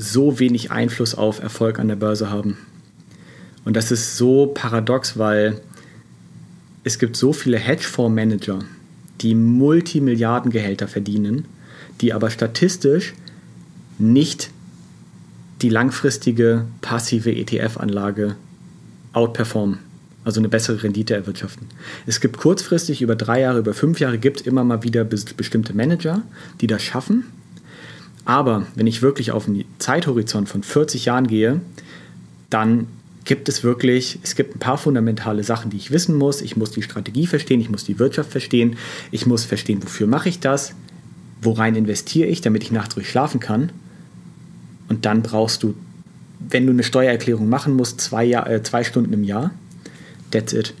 so wenig Einfluss auf Erfolg an der Börse haben. Und das ist so paradox, weil es gibt so viele Hedgefondsmanager, die Multimilliardengehälter verdienen, die aber statistisch nicht die langfristige passive ETF-Anlage outperformen, also eine bessere Rendite erwirtschaften. Es gibt kurzfristig über drei Jahre, über fünf Jahre gibt immer mal wieder bestimmte Manager, die das schaffen. Aber wenn ich wirklich auf einen Zeithorizont von 40 Jahren gehe, dann gibt es wirklich, es gibt ein paar fundamentale Sachen, die ich wissen muss. Ich muss die Strategie verstehen, ich muss die Wirtschaft verstehen, ich muss verstehen, wofür mache ich das, worein investiere ich, damit ich nachts ruhig schlafen kann. Und dann brauchst du, wenn du eine Steuererklärung machen musst, zwei, Jahr, äh, zwei Stunden im Jahr. That's it.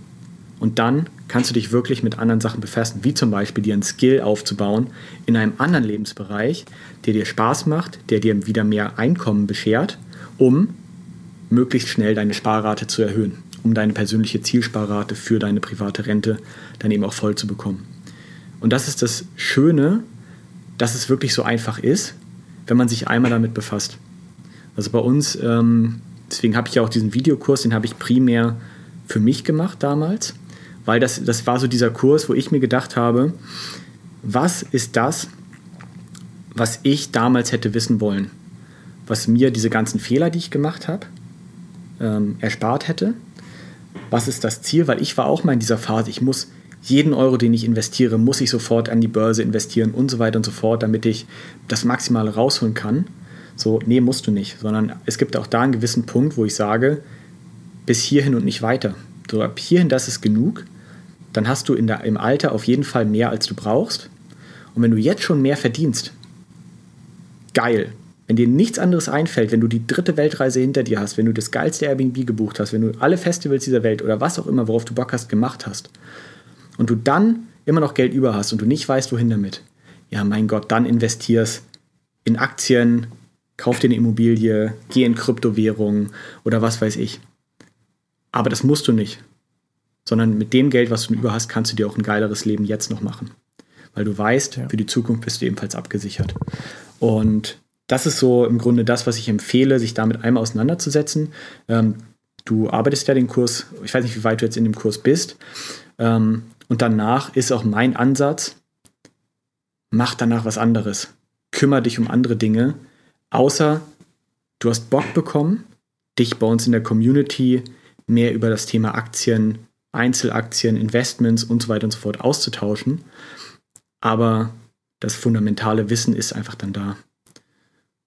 Und dann kannst du dich wirklich mit anderen Sachen befassen, wie zum Beispiel dir einen Skill aufzubauen in einem anderen Lebensbereich, der dir Spaß macht, der dir wieder mehr Einkommen beschert, um möglichst schnell deine Sparrate zu erhöhen, um deine persönliche Zielsparrate für deine private Rente dann eben auch voll zu bekommen. Und das ist das Schöne, dass es wirklich so einfach ist wenn man sich einmal damit befasst. Also bei uns, ähm, deswegen habe ich ja auch diesen Videokurs, den habe ich primär für mich gemacht damals, weil das, das war so dieser Kurs, wo ich mir gedacht habe, was ist das, was ich damals hätte wissen wollen, was mir diese ganzen Fehler, die ich gemacht habe, ähm, erspart hätte was ist das Ziel, weil ich war auch mal in dieser Phase, ich muss jeden Euro, den ich investiere, muss ich sofort an die Börse investieren und so weiter und so fort, damit ich das Maximale rausholen kann. So, nee, musst du nicht, sondern es gibt auch da einen gewissen Punkt, wo ich sage, bis hierhin und nicht weiter. So, ab hierhin, das ist genug. Dann hast du in der, im Alter auf jeden Fall mehr, als du brauchst. Und wenn du jetzt schon mehr verdienst, geil. Wenn dir nichts anderes einfällt, wenn du die dritte Weltreise hinter dir hast, wenn du das geilste Airbnb gebucht hast, wenn du alle Festivals dieser Welt oder was auch immer, worauf du Bock hast, gemacht hast, und du dann immer noch Geld über hast und du nicht weißt, wohin damit, ja, mein Gott, dann investierst in Aktien, kauf dir eine Immobilie, geh in Kryptowährungen oder was weiß ich. Aber das musst du nicht. Sondern mit dem Geld, was du über hast, kannst du dir auch ein geileres Leben jetzt noch machen. Weil du weißt, ja. für die Zukunft bist du ebenfalls abgesichert. Und das ist so im Grunde das, was ich empfehle, sich damit einmal auseinanderzusetzen. Ähm, du arbeitest ja den Kurs, ich weiß nicht, wie weit du jetzt in dem Kurs bist. Ähm, und danach ist auch mein Ansatz, mach danach was anderes. Kümmer dich um andere Dinge, außer du hast Bock bekommen, dich bei uns in der Community mehr über das Thema Aktien, Einzelaktien, Investments und so weiter und so fort auszutauschen. Aber das fundamentale Wissen ist einfach dann da.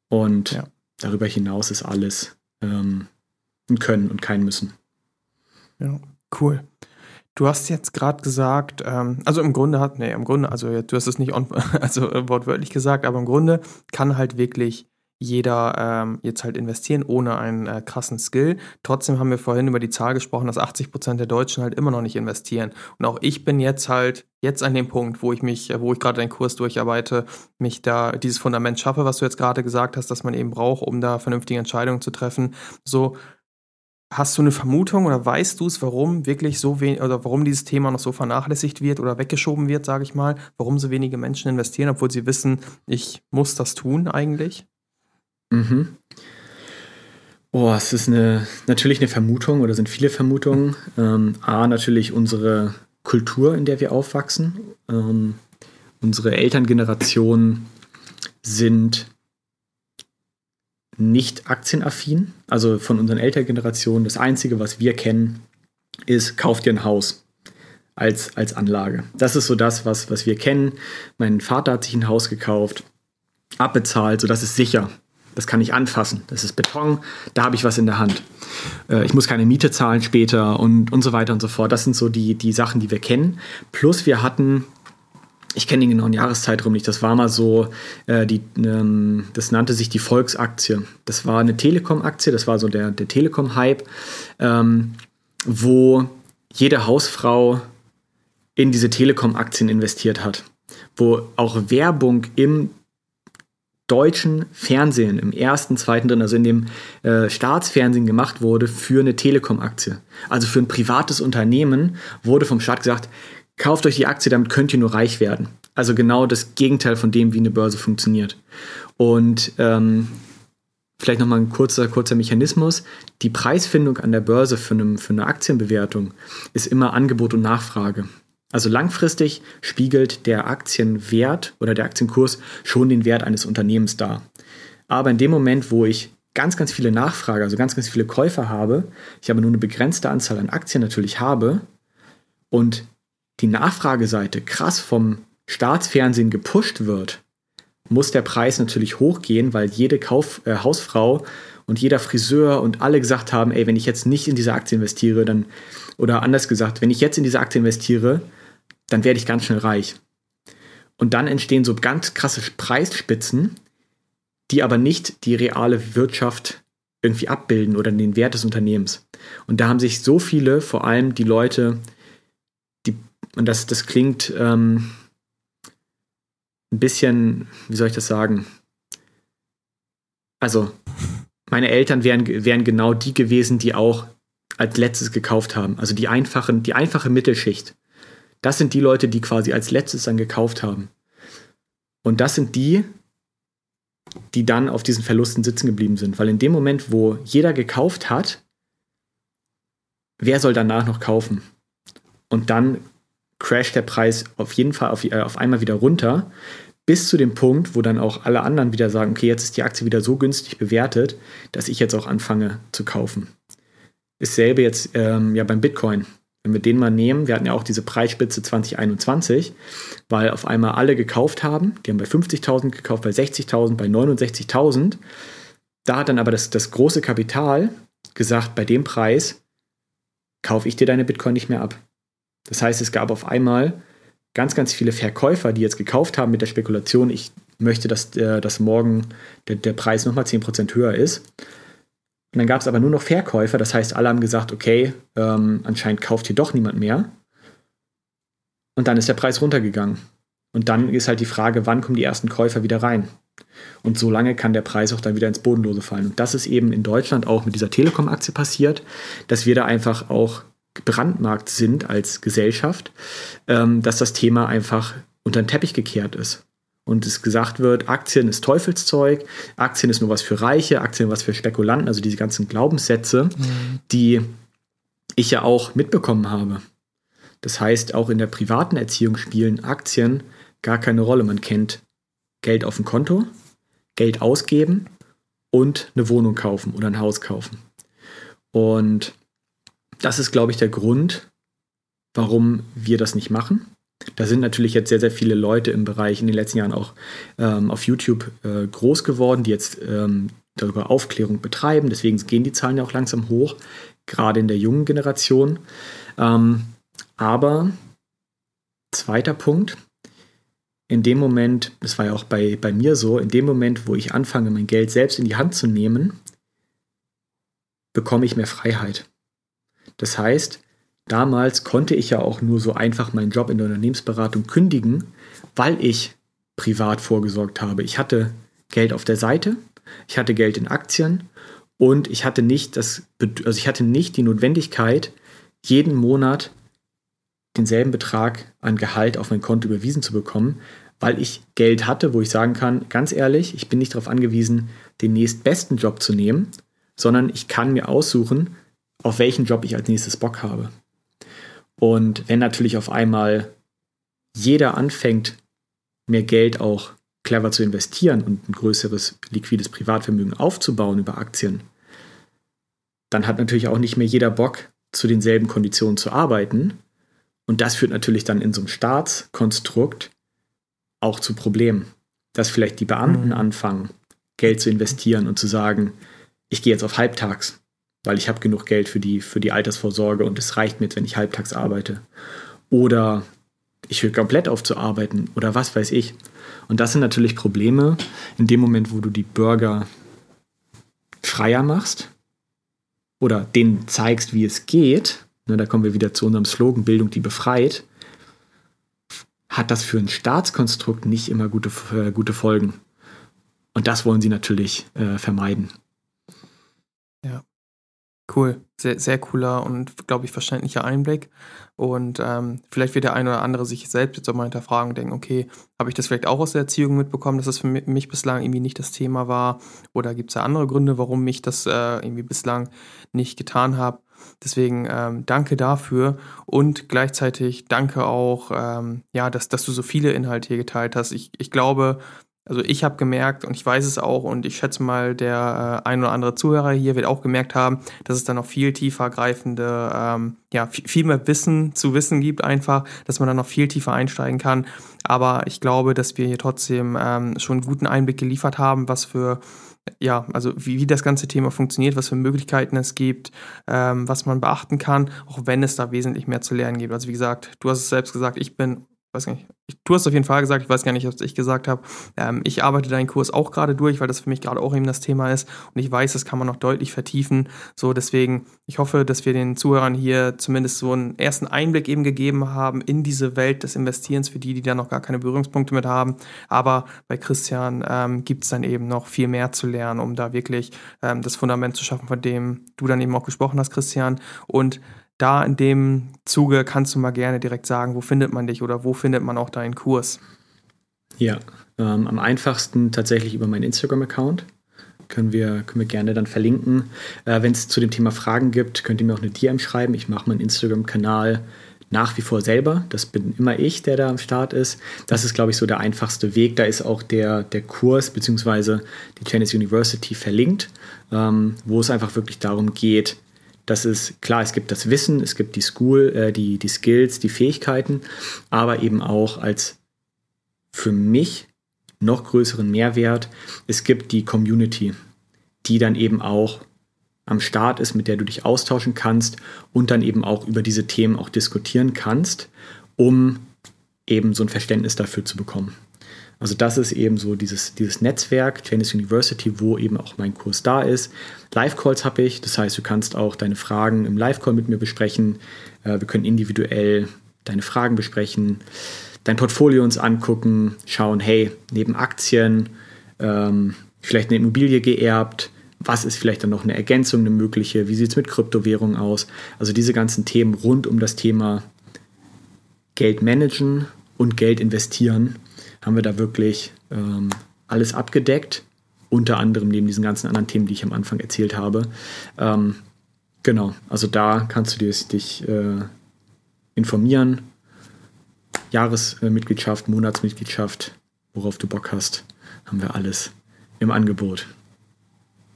Und ja. darüber hinaus ist alles ähm, ein Können und kein Müssen. Ja, cool. Du hast jetzt gerade gesagt, ähm, also im Grunde hat, nee, im Grunde, also du hast es nicht on, also äh, wortwörtlich gesagt, aber im Grunde kann halt wirklich jeder ähm, jetzt halt investieren ohne einen äh, krassen Skill. Trotzdem haben wir vorhin über die Zahl gesprochen, dass 80 Prozent der Deutschen halt immer noch nicht investieren. Und auch ich bin jetzt halt jetzt an dem Punkt, wo ich mich, äh, wo ich gerade den Kurs durcharbeite, mich da dieses Fundament schaffe, was du jetzt gerade gesagt hast, dass man eben braucht, um da vernünftige Entscheidungen zu treffen. So Hast du eine Vermutung oder weißt du es, warum wirklich so wenig oder warum dieses Thema noch so vernachlässigt wird oder weggeschoben wird, sage ich mal? Warum so wenige Menschen investieren, obwohl sie wissen, ich muss das tun eigentlich? Mhm. Oh, es ist eine, natürlich eine Vermutung oder sind viele Vermutungen. Ähm, A, natürlich unsere Kultur, in der wir aufwachsen. Ähm, unsere Elterngeneration sind nicht aktienaffin. Also von unseren Elterngenerationen, das Einzige, was wir kennen, ist, kauf dir ein Haus als, als Anlage. Das ist so das, was, was wir kennen. Mein Vater hat sich ein Haus gekauft, abbezahlt, so das ist sicher. Das kann ich anfassen. Das ist Beton, da habe ich was in der Hand. Äh, ich muss keine Miete zahlen später und, und so weiter und so fort. Das sind so die, die Sachen, die wir kennen. Plus wir hatten ich kenne den genauen Jahreszeitraum nicht. Das war mal so, äh, die, ähm, das nannte sich die Volksaktie. Das war eine Telekom-Aktie, das war so der, der Telekom-Hype, ähm, wo jede Hausfrau in diese Telekom-Aktien investiert hat. Wo auch Werbung im deutschen Fernsehen, im ersten, zweiten, dritten, also in dem äh, Staatsfernsehen gemacht wurde für eine Telekom-Aktie. Also für ein privates Unternehmen wurde vom Staat gesagt, kauft euch die Aktie, damit könnt ihr nur reich werden. Also genau das Gegenteil von dem, wie eine Börse funktioniert. Und ähm, vielleicht nochmal ein kurzer, kurzer Mechanismus. Die Preisfindung an der Börse für, eine, für eine Aktienbewertung ist immer Angebot und Nachfrage. Also langfristig spiegelt der Aktienwert oder der Aktienkurs schon den Wert eines Unternehmens dar. Aber in dem Moment, wo ich ganz, ganz viele Nachfrage, also ganz, ganz viele Käufer habe, ich aber nur eine begrenzte Anzahl an Aktien natürlich habe und die Nachfrageseite krass vom Staatsfernsehen gepusht wird, muss der Preis natürlich hochgehen, weil jede Kauf, äh, Hausfrau und jeder Friseur und alle gesagt haben, ey, wenn ich jetzt nicht in diese Aktie investiere, dann, oder anders gesagt, wenn ich jetzt in diese Aktie investiere, dann werde ich ganz schnell reich. Und dann entstehen so ganz krasse Preisspitzen, die aber nicht die reale Wirtschaft irgendwie abbilden oder den Wert des Unternehmens. Und da haben sich so viele, vor allem die Leute, und das, das klingt ähm, ein bisschen, wie soll ich das sagen? Also, meine Eltern wären, wären genau die gewesen, die auch als letztes gekauft haben. Also die einfachen, die einfache Mittelschicht. Das sind die Leute, die quasi als letztes dann gekauft haben. Und das sind die, die dann auf diesen Verlusten sitzen geblieben sind. Weil in dem Moment, wo jeder gekauft hat, wer soll danach noch kaufen? Und dann crasht der Preis auf jeden Fall auf, äh, auf einmal wieder runter, bis zu dem Punkt, wo dann auch alle anderen wieder sagen, okay, jetzt ist die Aktie wieder so günstig bewertet, dass ich jetzt auch anfange zu kaufen. ist selbe jetzt ähm, ja beim Bitcoin. Wenn wir den mal nehmen, wir hatten ja auch diese Preisspitze 2021, weil auf einmal alle gekauft haben. Die haben bei 50.000 gekauft, bei 60.000, bei 69.000. Da hat dann aber das, das große Kapital gesagt, bei dem Preis kaufe ich dir deine Bitcoin nicht mehr ab. Das heißt, es gab auf einmal ganz, ganz viele Verkäufer, die jetzt gekauft haben mit der Spekulation, ich möchte, dass, der, dass morgen der, der Preis nochmal 10% höher ist. Und dann gab es aber nur noch Verkäufer, das heißt, alle haben gesagt, okay, ähm, anscheinend kauft hier doch niemand mehr. Und dann ist der Preis runtergegangen. Und dann ist halt die Frage, wann kommen die ersten Käufer wieder rein? Und so lange kann der Preis auch dann wieder ins Bodenlose fallen. Und das ist eben in Deutschland auch mit dieser Telekom-Aktie passiert, dass wir da einfach auch gebrandmarkt sind als Gesellschaft, ähm, dass das Thema einfach unter den Teppich gekehrt ist. Und es gesagt wird, Aktien ist Teufelszeug, Aktien ist nur was für Reiche, Aktien was für Spekulanten, also diese ganzen Glaubenssätze, mhm. die ich ja auch mitbekommen habe. Das heißt, auch in der privaten Erziehung spielen Aktien gar keine Rolle. Man kennt Geld auf dem Konto, Geld ausgeben und eine Wohnung kaufen oder ein Haus kaufen. Und das ist, glaube ich, der Grund, warum wir das nicht machen. Da sind natürlich jetzt sehr, sehr viele Leute im Bereich in den letzten Jahren auch ähm, auf YouTube äh, groß geworden, die jetzt ähm, darüber Aufklärung betreiben. Deswegen gehen die Zahlen ja auch langsam hoch, gerade in der jungen Generation. Ähm, aber zweiter Punkt, in dem Moment, das war ja auch bei, bei mir so, in dem Moment, wo ich anfange, mein Geld selbst in die Hand zu nehmen, bekomme ich mehr Freiheit. Das heißt, damals konnte ich ja auch nur so einfach meinen Job in der Unternehmensberatung kündigen, weil ich privat vorgesorgt habe. Ich hatte Geld auf der Seite, ich hatte Geld in Aktien und ich hatte nicht das, also ich hatte nicht die Notwendigkeit, jeden Monat denselben Betrag an Gehalt auf mein Konto überwiesen zu bekommen, weil ich Geld hatte, wo ich sagen kann, ganz ehrlich, ich bin nicht darauf angewiesen, den nächstbesten Job zu nehmen, sondern ich kann mir aussuchen, auf welchen Job ich als nächstes Bock habe. Und wenn natürlich auf einmal jeder anfängt, mehr Geld auch clever zu investieren und ein größeres liquides Privatvermögen aufzubauen über Aktien, dann hat natürlich auch nicht mehr jeder Bock, zu denselben Konditionen zu arbeiten. Und das führt natürlich dann in so einem Staatskonstrukt auch zu Problemen. Dass vielleicht die Beamten mhm. anfangen, Geld zu investieren und zu sagen, ich gehe jetzt auf Halbtags weil ich habe genug Geld für die, für die Altersvorsorge und es reicht mir jetzt, wenn ich halbtags arbeite. Oder ich höre komplett auf zu arbeiten oder was weiß ich. Und das sind natürlich Probleme in dem Moment, wo du die Bürger freier machst oder denen zeigst, wie es geht. Ne, da kommen wir wieder zu unserem Slogan Bildung, die befreit. Hat das für ein Staatskonstrukt nicht immer gute, äh, gute Folgen. Und das wollen sie natürlich äh, vermeiden. Cool, sehr, sehr cooler und, glaube ich, verständlicher Einblick. Und ähm, vielleicht wird der eine oder andere sich selbst jetzt auch mal hinterfragen und denken, okay, habe ich das vielleicht auch aus der Erziehung mitbekommen, dass das für mich bislang irgendwie nicht das Thema war? Oder gibt es ja andere Gründe, warum ich das äh, irgendwie bislang nicht getan habe? Deswegen ähm, danke dafür und gleichzeitig danke auch, ähm, ja, dass, dass du so viele Inhalte hier geteilt hast. Ich, ich glaube, also ich habe gemerkt und ich weiß es auch und ich schätze mal, der äh, ein oder andere Zuhörer hier wird auch gemerkt haben, dass es dann noch viel tiefer greifende, ähm, ja, viel mehr Wissen zu wissen gibt einfach, dass man dann noch viel tiefer einsteigen kann. Aber ich glaube, dass wir hier trotzdem ähm, schon einen guten Einblick geliefert haben, was für ja, also wie, wie das ganze Thema funktioniert, was für Möglichkeiten es gibt, ähm, was man beachten kann, auch wenn es da wesentlich mehr zu lernen gibt. Also wie gesagt, du hast es selbst gesagt, ich bin weiß gar nicht, du hast auf jeden Fall gesagt, ich weiß gar nicht, ob ich gesagt habe, ähm, ich arbeite deinen Kurs auch gerade durch, weil das für mich gerade auch eben das Thema ist und ich weiß, das kann man noch deutlich vertiefen. So, deswegen, ich hoffe, dass wir den Zuhörern hier zumindest so einen ersten Einblick eben gegeben haben in diese Welt des Investierens für die, die da noch gar keine Berührungspunkte mit haben. Aber bei Christian ähm, gibt es dann eben noch viel mehr zu lernen, um da wirklich ähm, das Fundament zu schaffen, von dem du dann eben auch gesprochen hast, Christian. Und da in dem Zuge kannst du mal gerne direkt sagen, wo findet man dich oder wo findet man auch deinen Kurs? Ja, ähm, am einfachsten tatsächlich über meinen Instagram-Account. Können wir, können wir gerne dann verlinken. Äh, Wenn es zu dem Thema Fragen gibt, könnt ihr mir auch eine DM schreiben. Ich mache meinen Instagram-Kanal nach wie vor selber. Das bin immer ich, der da am Start ist. Das ist, glaube ich, so der einfachste Weg. Da ist auch der, der Kurs bzw. die Chinese University verlinkt, ähm, wo es einfach wirklich darum geht, das ist klar, es gibt das Wissen, es gibt die School, äh, die, die Skills, die Fähigkeiten, aber eben auch als für mich noch größeren Mehrwert, es gibt die Community, die dann eben auch am Start ist, mit der du dich austauschen kannst und dann eben auch über diese Themen auch diskutieren kannst, um eben so ein Verständnis dafür zu bekommen. Also das ist eben so dieses, dieses Netzwerk, Tennis University, wo eben auch mein Kurs da ist. Live-Calls habe ich, das heißt, du kannst auch deine Fragen im Live-Call mit mir besprechen. Äh, wir können individuell deine Fragen besprechen, dein Portfolio uns angucken, schauen, hey, neben Aktien, ähm, vielleicht eine Immobilie geerbt, was ist vielleicht dann noch eine Ergänzung, eine mögliche, wie sieht es mit Kryptowährungen aus? Also diese ganzen Themen rund um das Thema Geld managen und Geld investieren haben wir da wirklich ähm, alles abgedeckt. Unter anderem neben diesen ganzen anderen Themen, die ich am Anfang erzählt habe. Ähm, genau, also da kannst du dich, dich äh, informieren. Jahresmitgliedschaft, Monatsmitgliedschaft, worauf du Bock hast, haben wir alles im Angebot.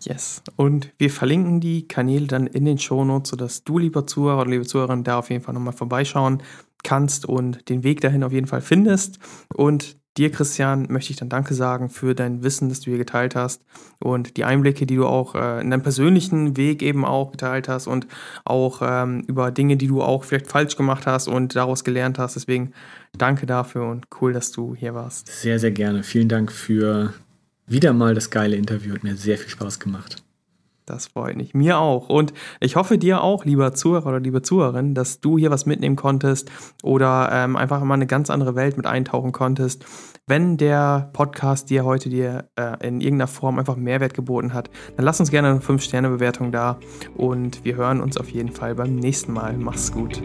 Yes. Und wir verlinken die Kanäle dann in den Shownotes, sodass du, lieber Zuhörer oder liebe Zuhörerin, da auf jeden Fall nochmal vorbeischauen kannst und den Weg dahin auf jeden Fall findest. Und Dir, Christian, möchte ich dann Danke sagen für dein Wissen, das du hier geteilt hast und die Einblicke, die du auch äh, in deinem persönlichen Weg eben auch geteilt hast und auch ähm, über Dinge, die du auch vielleicht falsch gemacht hast und daraus gelernt hast. Deswegen danke dafür und cool, dass du hier warst. Sehr, sehr gerne. Vielen Dank für wieder mal das geile Interview. Hat mir sehr viel Spaß gemacht. Das freut mich. Mir auch. Und ich hoffe dir auch, lieber Zuhörer oder liebe Zuhörerin, dass du hier was mitnehmen konntest oder ähm, einfach mal eine ganz andere Welt mit eintauchen konntest. Wenn der Podcast dir heute dir äh, in irgendeiner Form einfach Mehrwert geboten hat, dann lass uns gerne eine 5-Sterne-Bewertung da und wir hören uns auf jeden Fall beim nächsten Mal. Mach's gut.